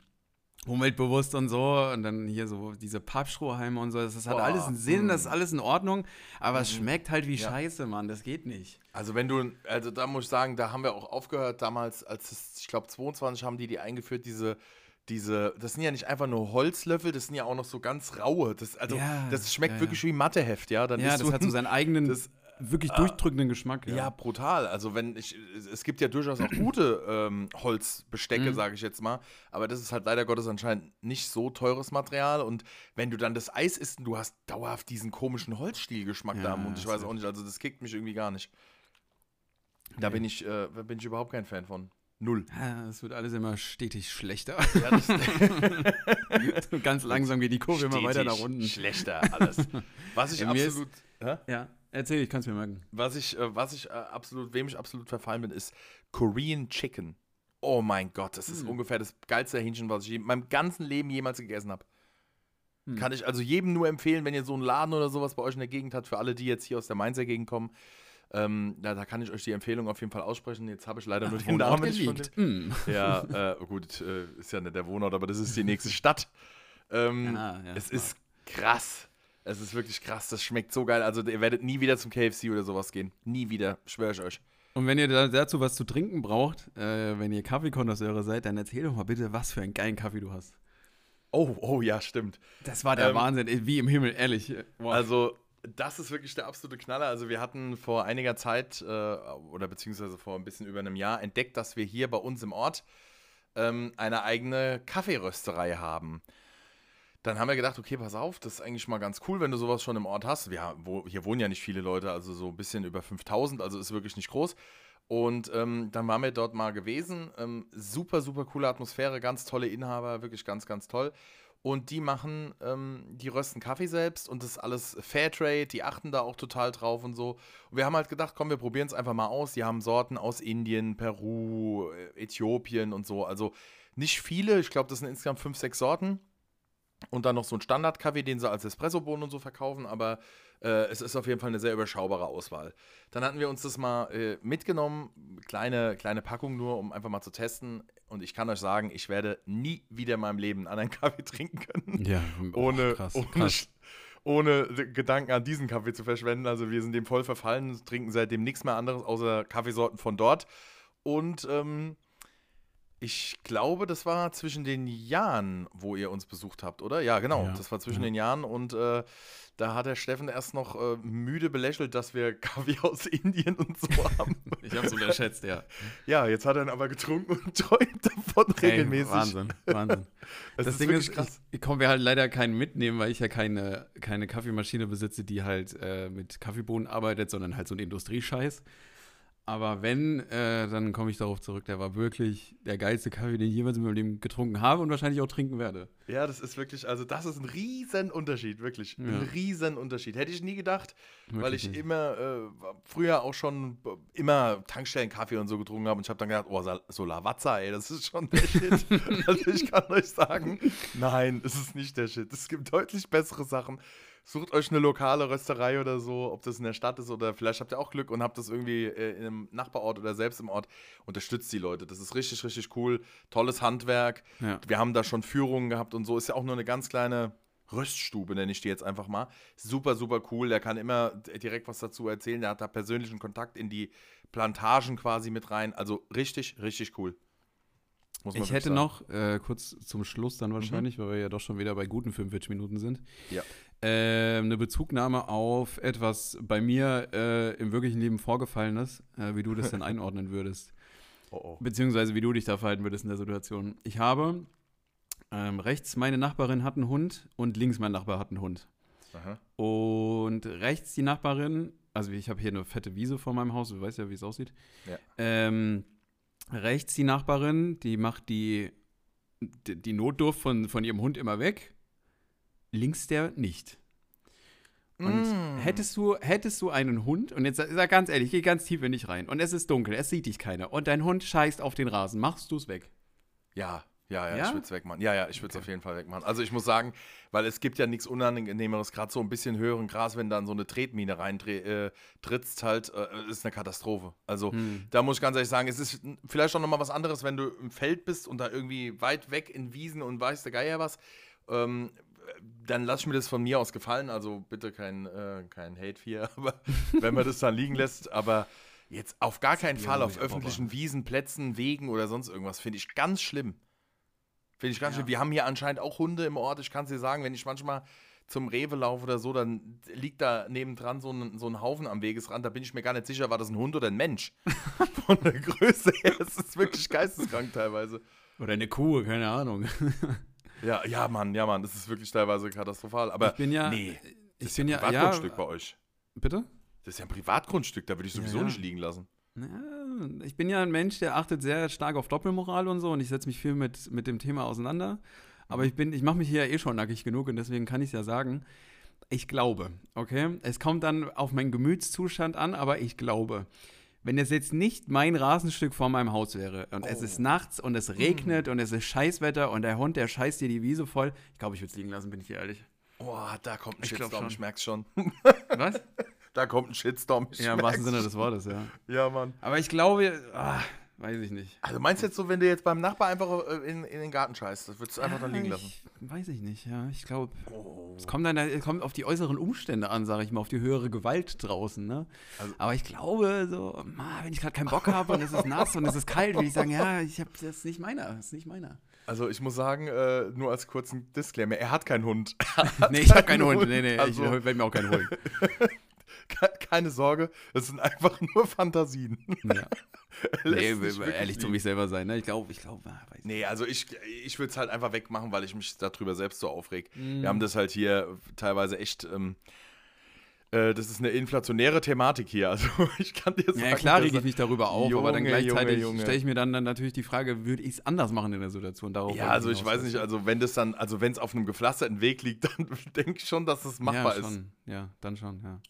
umweltbewusst und so und dann hier so diese Pappstrohhalme und so, das, hat Boah, alles einen Sinn, das ist mm. alles in Ordnung, aber es Mhm. schmeckt halt wie Ja. Scheiße, Mann, das geht nicht. Also wenn du, also da muss ich sagen, da haben wir auch aufgehört damals, als es, ich glaube 22 haben die die eingeführt, diese, diese, das sind ja nicht einfach nur Holzlöffel, das sind ja auch noch so ganz raue, das, also Ja, das schmeckt ja, wirklich wie Matheheft, ja. Dann ja, das du- hat so seinen eigenen, <laughs> das- wirklich durchdrückenden Geschmack. ja. Ja, brutal. Also wenn ich, es gibt ja durchaus auch gute ähm, Holzbestecke, Mhm. sage ich jetzt mal, aber das ist halt leider Gottes anscheinend nicht so teures Material und wenn du dann das Eis isst du hast dauerhaft diesen komischen Holzstielgeschmack da Ja, im Mund, ich weiß ist- auch nicht, also das kickt mich irgendwie gar nicht. Da Nee. bin ich, äh, bin ich überhaupt kein Fan von. Null. Es wird alles immer stetig schlechter. Ja, <laughs> ganz langsam geht die Kurve immer weiter nach unten. Schlechter alles. Was ich Ja, mir ist- absolut, hä? Ja, erzähl, ich kann es mir merken. was ich, äh, was ich äh, absolut, wem ich absolut verfallen bin, ist Korean Chicken. Oh mein Gott, das ist Hm. ungefähr das geilste Hähnchen, was ich in meinem ganzen Leben jemals gegessen habe. Hm. Kann ich also jedem nur empfehlen, wenn ihr so einen Laden oder sowas bei euch in der Gegend habt, für alle, die jetzt hier aus der Mainzer Gegend kommen. Ähm, ja, da kann ich euch die Empfehlung auf jeden Fall aussprechen. Jetzt habe ich leider nur den Namen nicht von. Mm. Ja, äh, gut, äh, ist ja nicht der Wohnort, aber das ist die nächste Stadt. Ähm, Ja, <laughs> ja, es ist krass. Es ist wirklich krass. Das schmeckt so geil. Also, ihr werdet nie wieder zum KFC oder sowas gehen. Nie wieder, schwöre ich euch. Und wenn ihr da dazu was zu trinken braucht, äh, wenn ihr Kaffeekonnoisseure seid, dann erzähl doch mal bitte, was für einen geilen Kaffee du hast. Oh, oh ja, stimmt. Das war der Ähm, Wahnsinn, wie im Himmel, ehrlich. Wow. Also, das ist wirklich der absolute Knaller. Also, wir hatten vor einiger Zeit äh, oder beziehungsweise vor ein bisschen über einem Jahr entdeckt, dass wir hier bei uns im Ort ähm, eine eigene Kaffeerösterei haben. Dann haben wir gedacht, okay, pass auf, das ist eigentlich mal ganz cool, wenn du sowas schon im Ort hast. Wir, haben- wo, hier wohnen ja nicht viele Leute, also so ein bisschen über 5000, also ist wirklich nicht groß. Und ähm, dann waren wir dort mal gewesen. Ähm, super, super coole Atmosphäre, ganz tolle Inhaber, wirklich ganz, ganz toll. Und die machen, ähm, die rösten Kaffee selbst und das ist alles Fairtrade, die achten da auch total drauf und so. Und wir haben halt gedacht, komm, wir probieren es einfach mal aus. Die haben Sorten aus Indien, Peru, Äthiopien und so. Also nicht viele, ich glaube, das sind insgesamt fünf, sechs Sorten. Und dann noch so ein Standard-Kaffee, den sie als Espresso-Bohnen und so verkaufen, aber äh, es ist auf jeden Fall eine sehr überschaubare Auswahl. Dann hatten wir uns das mal äh, mitgenommen, kleine, kleine Packung nur, um einfach mal zu testen. Und ich kann euch sagen, ich werde nie wieder in meinem Leben einen anderen <laughs> Kaffee trinken können. Ja, ohne, oh, krass, ohne, krass. ohne Gedanken an diesen Kaffee zu verschwenden. Also wir sind dem voll verfallen, trinken seitdem nichts mehr anderes außer Kaffeesorten von dort. Und ähm, ich glaube, das war zwischen den Jahren, wo ihr uns besucht habt, oder? Ja, genau. Ja, Das war zwischen ja. den Jahren und äh, da hat der Steffen erst noch äh, müde belächelt, dass wir Kaffee <laughs> aus Indien und so haben. <laughs> Ich hab's unterschätzt, ja. ja, jetzt hat er ihn aber getrunken und <laughs> träumt davon Ey, regelmäßig. Wahnsinn, Wahnsinn. Es das ist Ding ist, krass. ich, ich konnte mir halt leider keinen mitnehmen, weil ich ja keine, keine Kaffeemaschine besitze, die halt äh, mit Kaffeebohnen arbeitet, sondern halt so ein Industriescheiß. Aber wenn, äh, dann komme ich darauf zurück. Der war wirklich der geilste Kaffee, den ich jemals in meinem Leben getrunken habe und wahrscheinlich auch trinken werde. Ja, das ist wirklich, also das ist ein riesen Unterschied, wirklich. Ja. Ein riesen Unterschied. Hätte ich nie gedacht, weil Wirklich ich nicht. immer, äh, früher auch schon immer Tankstellenkaffee und so getrunken habe und ich habe dann gedacht, oh, so Lavazza, ey, das ist schon der Shit. <laughs> also ich kann euch sagen, nein, es ist nicht der Shit. Es gibt deutlich bessere Sachen. Sucht euch eine lokale Rösterei oder so, ob das in der Stadt ist oder vielleicht habt ihr auch Glück und habt das irgendwie äh, in einem Nachbarort oder selbst im Ort. Unterstützt die Leute. Das ist richtig, richtig cool. Tolles Handwerk. Ja. Wir haben da schon Führungen gehabt und so. Ist ja auch nur eine ganz kleine Röststube, nenne ich die jetzt einfach mal. Super, super cool. Der kann immer direkt was dazu erzählen. Der hat da persönlichen Kontakt in die Plantagen quasi mit rein. Also richtig, richtig cool. Ich hätte sagen. noch, äh, kurz zum Schluss dann wahrscheinlich, weil wir ja doch schon wieder bei guten 45 Minuten sind, Ja. Ähm, eine Bezugnahme auf etwas bei mir äh, im wirklichen Leben vorgefallenes, äh, wie du das denn <laughs> einordnen würdest. Oh, oh. Beziehungsweise wie du dich da verhalten würdest in der Situation. Ich habe ähm, rechts meine Nachbarin hat einen Hund und links mein Nachbar hat einen Hund. Aha. Und rechts die Nachbarin, also ich habe hier eine fette Wiese vor meinem Haus, du weißt ja, wie es aussieht. Ja. Ähm, rechts die Nachbarin, die macht die, die, die Notdurft von, von ihrem Hund immer weg. Links der nicht. Und Mm. hättest du, hättest du einen Hund, und jetzt sag sag ganz ehrlich, geh ganz tief in dich rein, und es ist dunkel, es sieht dich keiner, und dein Hund scheißt auf den Rasen, machst du es weg? Ja, ja, ja, Ja? ich würde es wegmachen. Ja, ja, ich würde es auf jeden Fall wegmachen. Also ich muss sagen, weil es gibt ja nichts Unangenehmeres, gerade so ein bisschen höheren Gras, wenn dann so eine Tretmine reintrittst, äh, halt, äh, ist eine Katastrophe. Also Hm. da muss ich ganz ehrlich sagen, es ist vielleicht auch nochmal was anderes, wenn du im Feld bist und da irgendwie weit weg in Wiesen und weiß der Geier was. Ähm, dann lass ich mir das von mir aus gefallen. Also bitte kein, äh, kein Hate hier, <laughs> aber wenn man das dann liegen lässt, aber jetzt auf gar keinen Fall auf öffentlichen Wiesen, Plätzen, Wegen oder sonst irgendwas, finde ich ganz schlimm. Finde ich ganz Ja. schlimm. Wir haben hier anscheinend auch Hunde im Ort. Ich kann es dir sagen, wenn ich manchmal zum Rewe laufe oder so, dann liegt da nebendran so ein, so ein Haufen am Wegesrand. Da bin ich mir gar nicht sicher, war das ein Hund oder ein Mensch. <laughs> Von der Größe her, es ist wirklich geisteskrank teilweise. Oder eine Kuh, keine Ahnung. <laughs> Ja, ja, Mann, ja, Mann, das ist wirklich teilweise katastrophal. Aber ich bin ja, nee, ich bin ja, ja, Privatgrundstück bei euch. bitte? Das ist ja ein Privatgrundstück, da würde ich sowieso Ja, ja. nicht liegen lassen. Ja, ich bin ja ein Mensch, der achtet sehr stark auf Doppelmoral und so und ich setze mich viel mit, mit dem Thema auseinander. Aber ich bin, ich mache mich hier ja eh schon nackig genug und deswegen kann ich es ja sagen. Ich glaube, okay? Es kommt dann auf meinen Gemütszustand an, aber ich glaube, wenn es jetzt nicht mein Rasenstück vor meinem Haus wäre und es Oh. ist nachts und es regnet und es ist Scheißwetter und der Hund, der scheißt dir die Wiese voll, ich glaube, ich würde es liegen lassen, bin ich dir ehrlich. Boah, da kommt ein Ich Shitstorm, schon. ich merk's schon. <laughs> Was? Da kommt ein Shitstorm, ich ja, im wahrsten Sinne des Wortes, ja. Ja, Mann. Aber ich glaube, ah, weiß ich nicht. Also meinst du jetzt so, wenn du jetzt beim Nachbar einfach äh, in, in den Garten scheißt, das würdest du einfach dann liegen lassen? Ich, weiß ich nicht, ja. Ich glaube, Oh. es kommt dann es kommt auf die äußeren Umstände an, sage ich mal, auf die höhere Gewalt draußen, ne? Also- Aber ich glaube, so, ma, wenn ich gerade keinen Bock habe und es ist nass und es ist kalt, würde ich sagen, ja, ich habe das ist nicht meiner, das ist nicht meiner. Also ich muss sagen, äh, nur als kurzen Disclaimer, er hat keinen Hund. <laughs> Nee, ich habe keinen Hund. Hund, Nee, nee, also- ich werde mir auch keinen holen. <laughs> Ke- Keine Sorge, es sind einfach nur Fantasien. Ja. <laughs> Nee, sich wirklich ehrlich zu mich selber sein, ne? Ich glaube, ich glaube, ah, Nee, also ich, ich würde es halt einfach wegmachen, weil ich mich darüber selbst so aufreg. Mhm. Wir haben das halt hier teilweise echt ähm, Äh, das ist eine inflationäre Thematik hier. <laughs> Also ich kann dir sagen. Ja, klar rege ich mich darüber auf, Junge, aber dann gleichzeitig stelle ich mir dann, dann natürlich die Frage, würde ich es anders machen in der Situation? Darauf Ja, also ich weiß nicht, also wenn das dann, also wenn es auf einem gepflasterten Weg liegt, <laughs> dann denke ich schon, dass es machbar ja, ist. schon. Ja, dann schon, ja.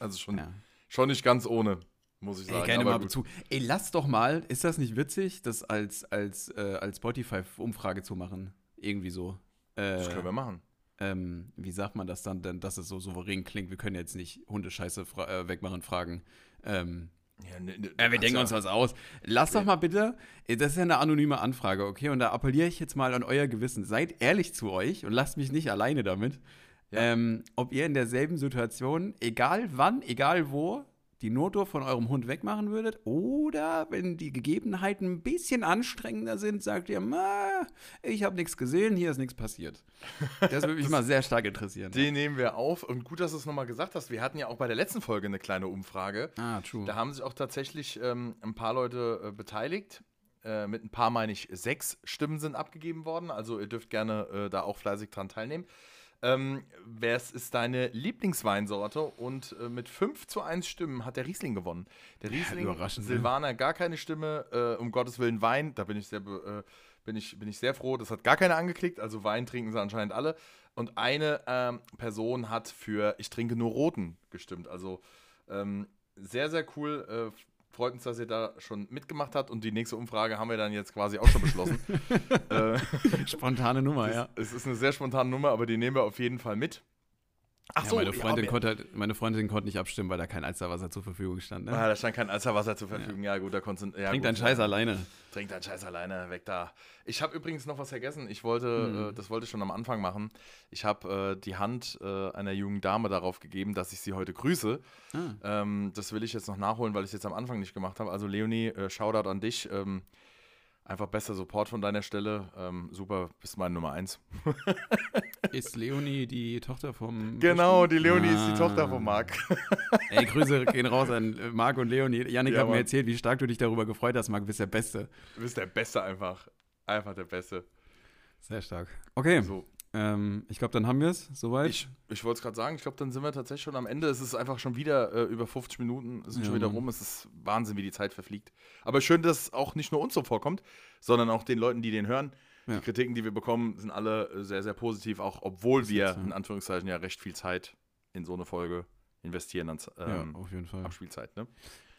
Also schon, ja. schon nicht ganz ohne, muss ich sagen. Ey, gerne mal gut. Bezug. Ey, lass doch mal, ist das nicht witzig, das als, als, äh, als Spotify-Umfrage zu machen? Irgendwie so. Äh, Das können wir machen. ähm, wie sagt man das dann, denn, dass es so souverän klingt? Wir können jetzt nicht Hundescheiße fra äh, wegmachen fragen. Ähm, Ja, ne, ne, ja, wir kannst denken ja- uns was aus. Lass doch mal bitte, das ist ja eine anonyme Anfrage, okay? Und da appelliere ich jetzt mal an euer Gewissen. Seid ehrlich zu euch und lasst mich nicht alleine damit. Ja. Ähm, ob ihr in derselben Situation, egal wann, egal wo, die Notdurft von eurem Hund wegmachen würdet oder wenn die Gegebenheiten ein bisschen anstrengender sind, sagt ihr, "Ma, ich habe nichts gesehen, hier ist nichts passiert. <laughs> Das würde mich mal sehr stark interessieren. Den nehmen wir auf. Und gut, dass du es nochmal gesagt hast. Wir hatten ja auch bei der letzten Folge eine kleine Umfrage. ah, true. Da haben sich auch tatsächlich ähm, ein paar Leute äh, beteiligt. Äh, mit ein paar meine ich, sechs Stimmen sind abgegeben worden. Also ihr dürft gerne äh, da auch fleißig dran teilnehmen. Ähm, was ist deine Lieblingsweinsorte? Und äh, mit 5 zu 1 Stimmen hat der Riesling gewonnen. Der Riesling, überraschend, ne? Silvaner gar keine Stimme, äh, um Gottes Willen Wein, da bin ich sehr, äh, bin ich, bin ich sehr froh. Das hat gar keiner angeklickt, also Wein trinken sie anscheinend alle. Und eine ähm, Person hat für Ich trinke nur Roten gestimmt. Also ähm, sehr, sehr cool. Freut uns, dass ihr da schon mitgemacht habt. Und die nächste Umfrage haben wir dann jetzt quasi auch schon beschlossen. <laughs> äh, Spontane Nummer, ja. es ist eine sehr spontane Nummer, aber die nehmen wir auf jeden Fall mit. Ach ja meine, Freundin ja, konnte halt, meine Freundin konnte nicht abstimmen, weil da kein Alsterwasser zur Verfügung stand. Ne? Ah, da stand kein Alsterwasser zur Verfügung. Ja, gut, da konntest du. Ja, Trink gut, deinen Scheiß ja. alleine. Trink deinen Scheiß alleine, weg da. Ich habe übrigens noch was vergessen. Ich wollte, Hm. äh, das wollte ich schon am Anfang machen. Ich habe äh, die Hand äh, einer jungen Dame darauf gegeben, dass ich sie heute grüße. Ah. Ähm, das will ich jetzt noch nachholen, weil ich es jetzt am Anfang nicht gemacht habe. Also Leonie, äh, Shoutout an dich. Ähm, einfach bester Support von deiner Stelle. Ähm, super, bist meine Nummer eins. <laughs> Ist Leonie die Tochter vom. Genau, die Leonie ist die Ah. Tochter von Marc. <laughs> Ey, Grüße gehen raus an äh, Marc und Leonie. Janik Ja, hat mir erzählt, wie stark du dich darüber gefreut hast, Marc. Du bist der Beste. Du bist der Beste einfach. Einfach der Beste. Sehr stark. Okay, So, ähm, ich glaube, dann haben wir es soweit. ich ich wollte es gerade sagen, ich glaube, dann sind wir tatsächlich schon am Ende. Es ist einfach schon wieder äh, über 50 Minuten, es sind Ja, schon wieder rum. Es ist Wahnsinn, wie die Zeit verfliegt. Aber schön, dass es auch nicht nur uns so vorkommt, sondern auch den Leuten, die den hören. Ja. Die Kritiken, die wir bekommen, sind alle äh, sehr, sehr positiv, auch obwohl wir in Anführungszeichen ja recht viel Zeit in so eine Folge investieren an ähm, ja, auf jeden Fall. Abspielzeit. Ne?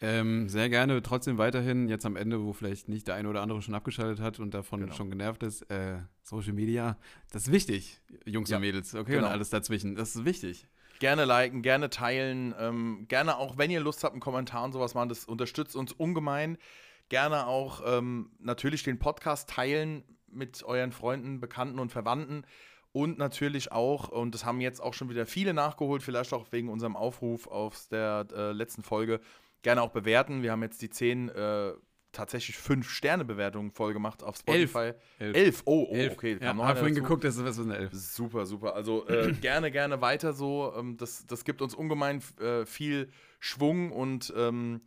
Ähm, sehr gerne trotzdem weiterhin, jetzt am Ende, wo vielleicht nicht der eine oder andere schon abgeschaltet hat und davon Genau. schon genervt ist, äh, Social Media, das ist wichtig, Jungs Ja, und Mädels, okay? genau. Und alles dazwischen, das ist wichtig. Gerne liken, gerne teilen, ähm, gerne auch, wenn ihr Lust habt, einen Kommentar und sowas machen, das unterstützt uns ungemein. Gerne auch ähm, natürlich den Podcast teilen mit euren Freunden, Bekannten und Verwandten. Und natürlich auch, und das haben jetzt auch schon wieder viele nachgeholt, vielleicht auch wegen unserem Aufruf aus der äh, letzten Folge, gerne auch bewerten. Wir haben jetzt die zehn, äh, tatsächlich fünf Sterne-Bewertungen voll gemacht auf Elf. Spotify. Elf. Elf. Oh, oh Elf. okay. Ja, kam noch hab einer vorhin dazu. geguckt, das ist was eine Elf. Super, super. Also äh, <clears throat> gerne, gerne weiter so. Ähm, das, das gibt uns ungemein äh, viel Schwung und ähm,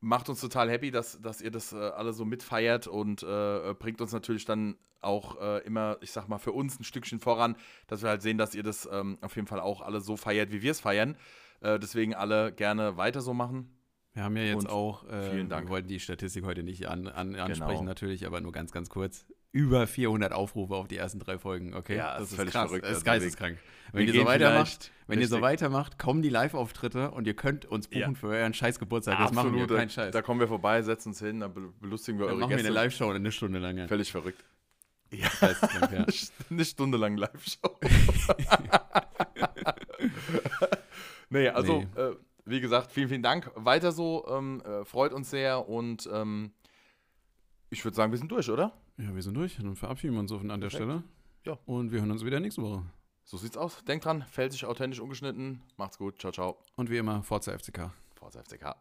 macht uns total happy, dass, dass ihr das äh, alle so mitfeiert und äh, bringt uns natürlich dann auch äh, immer, ich sag mal, für uns ein Stückchen voran, dass wir halt sehen, dass ihr das ähm, auf jeden Fall auch alle so feiert, wie wir es feiern. Äh, deswegen alle gerne weiter so machen. Wir haben ja jetzt Und auch, äh, vielen Dank. wir wollten die Statistik heute nicht an, an, ansprechen Genau. natürlich, aber nur ganz, ganz kurz. Über 400 Aufrufe auf die ersten drei Folgen, okay? Ja, das ist völlig verrückt. Das ist Also wir- geisteskrank. wir Wenn ihr so weitermacht, wenn ihr so weitermacht, kommen die Live-Auftritte und ihr könnt uns buchen Ja. für euren scheiß Geburtstag. Das machen wir, Absolut. kein Scheiß. Da kommen wir vorbei, setzen uns hin, dann be- belustigen wir Dann eure machen wir Gäste. eine Live-Show eine Stunde lang. Ja. Völlig verrückt. <laughs> Geisteskrank, ja. Eine Stunde lang Live-Show. <laughs> <laughs> nee, also, Nee. Äh, wie gesagt, vielen, vielen Dank. Weiter so, ähm, äh, freut uns sehr und ähm, ich würde sagen, wir sind durch, oder? ja, wir sind durch. Dann verabschieden wir uns auf an der Perfekt. Stelle. Ja. Und wir hören uns wieder nächste Woche. So sieht's aus. Denkt dran, fällt sich authentisch ungeschnitten. Macht's gut. Ciao, ciao. Und wie immer, Forza FCK. Forza FCK.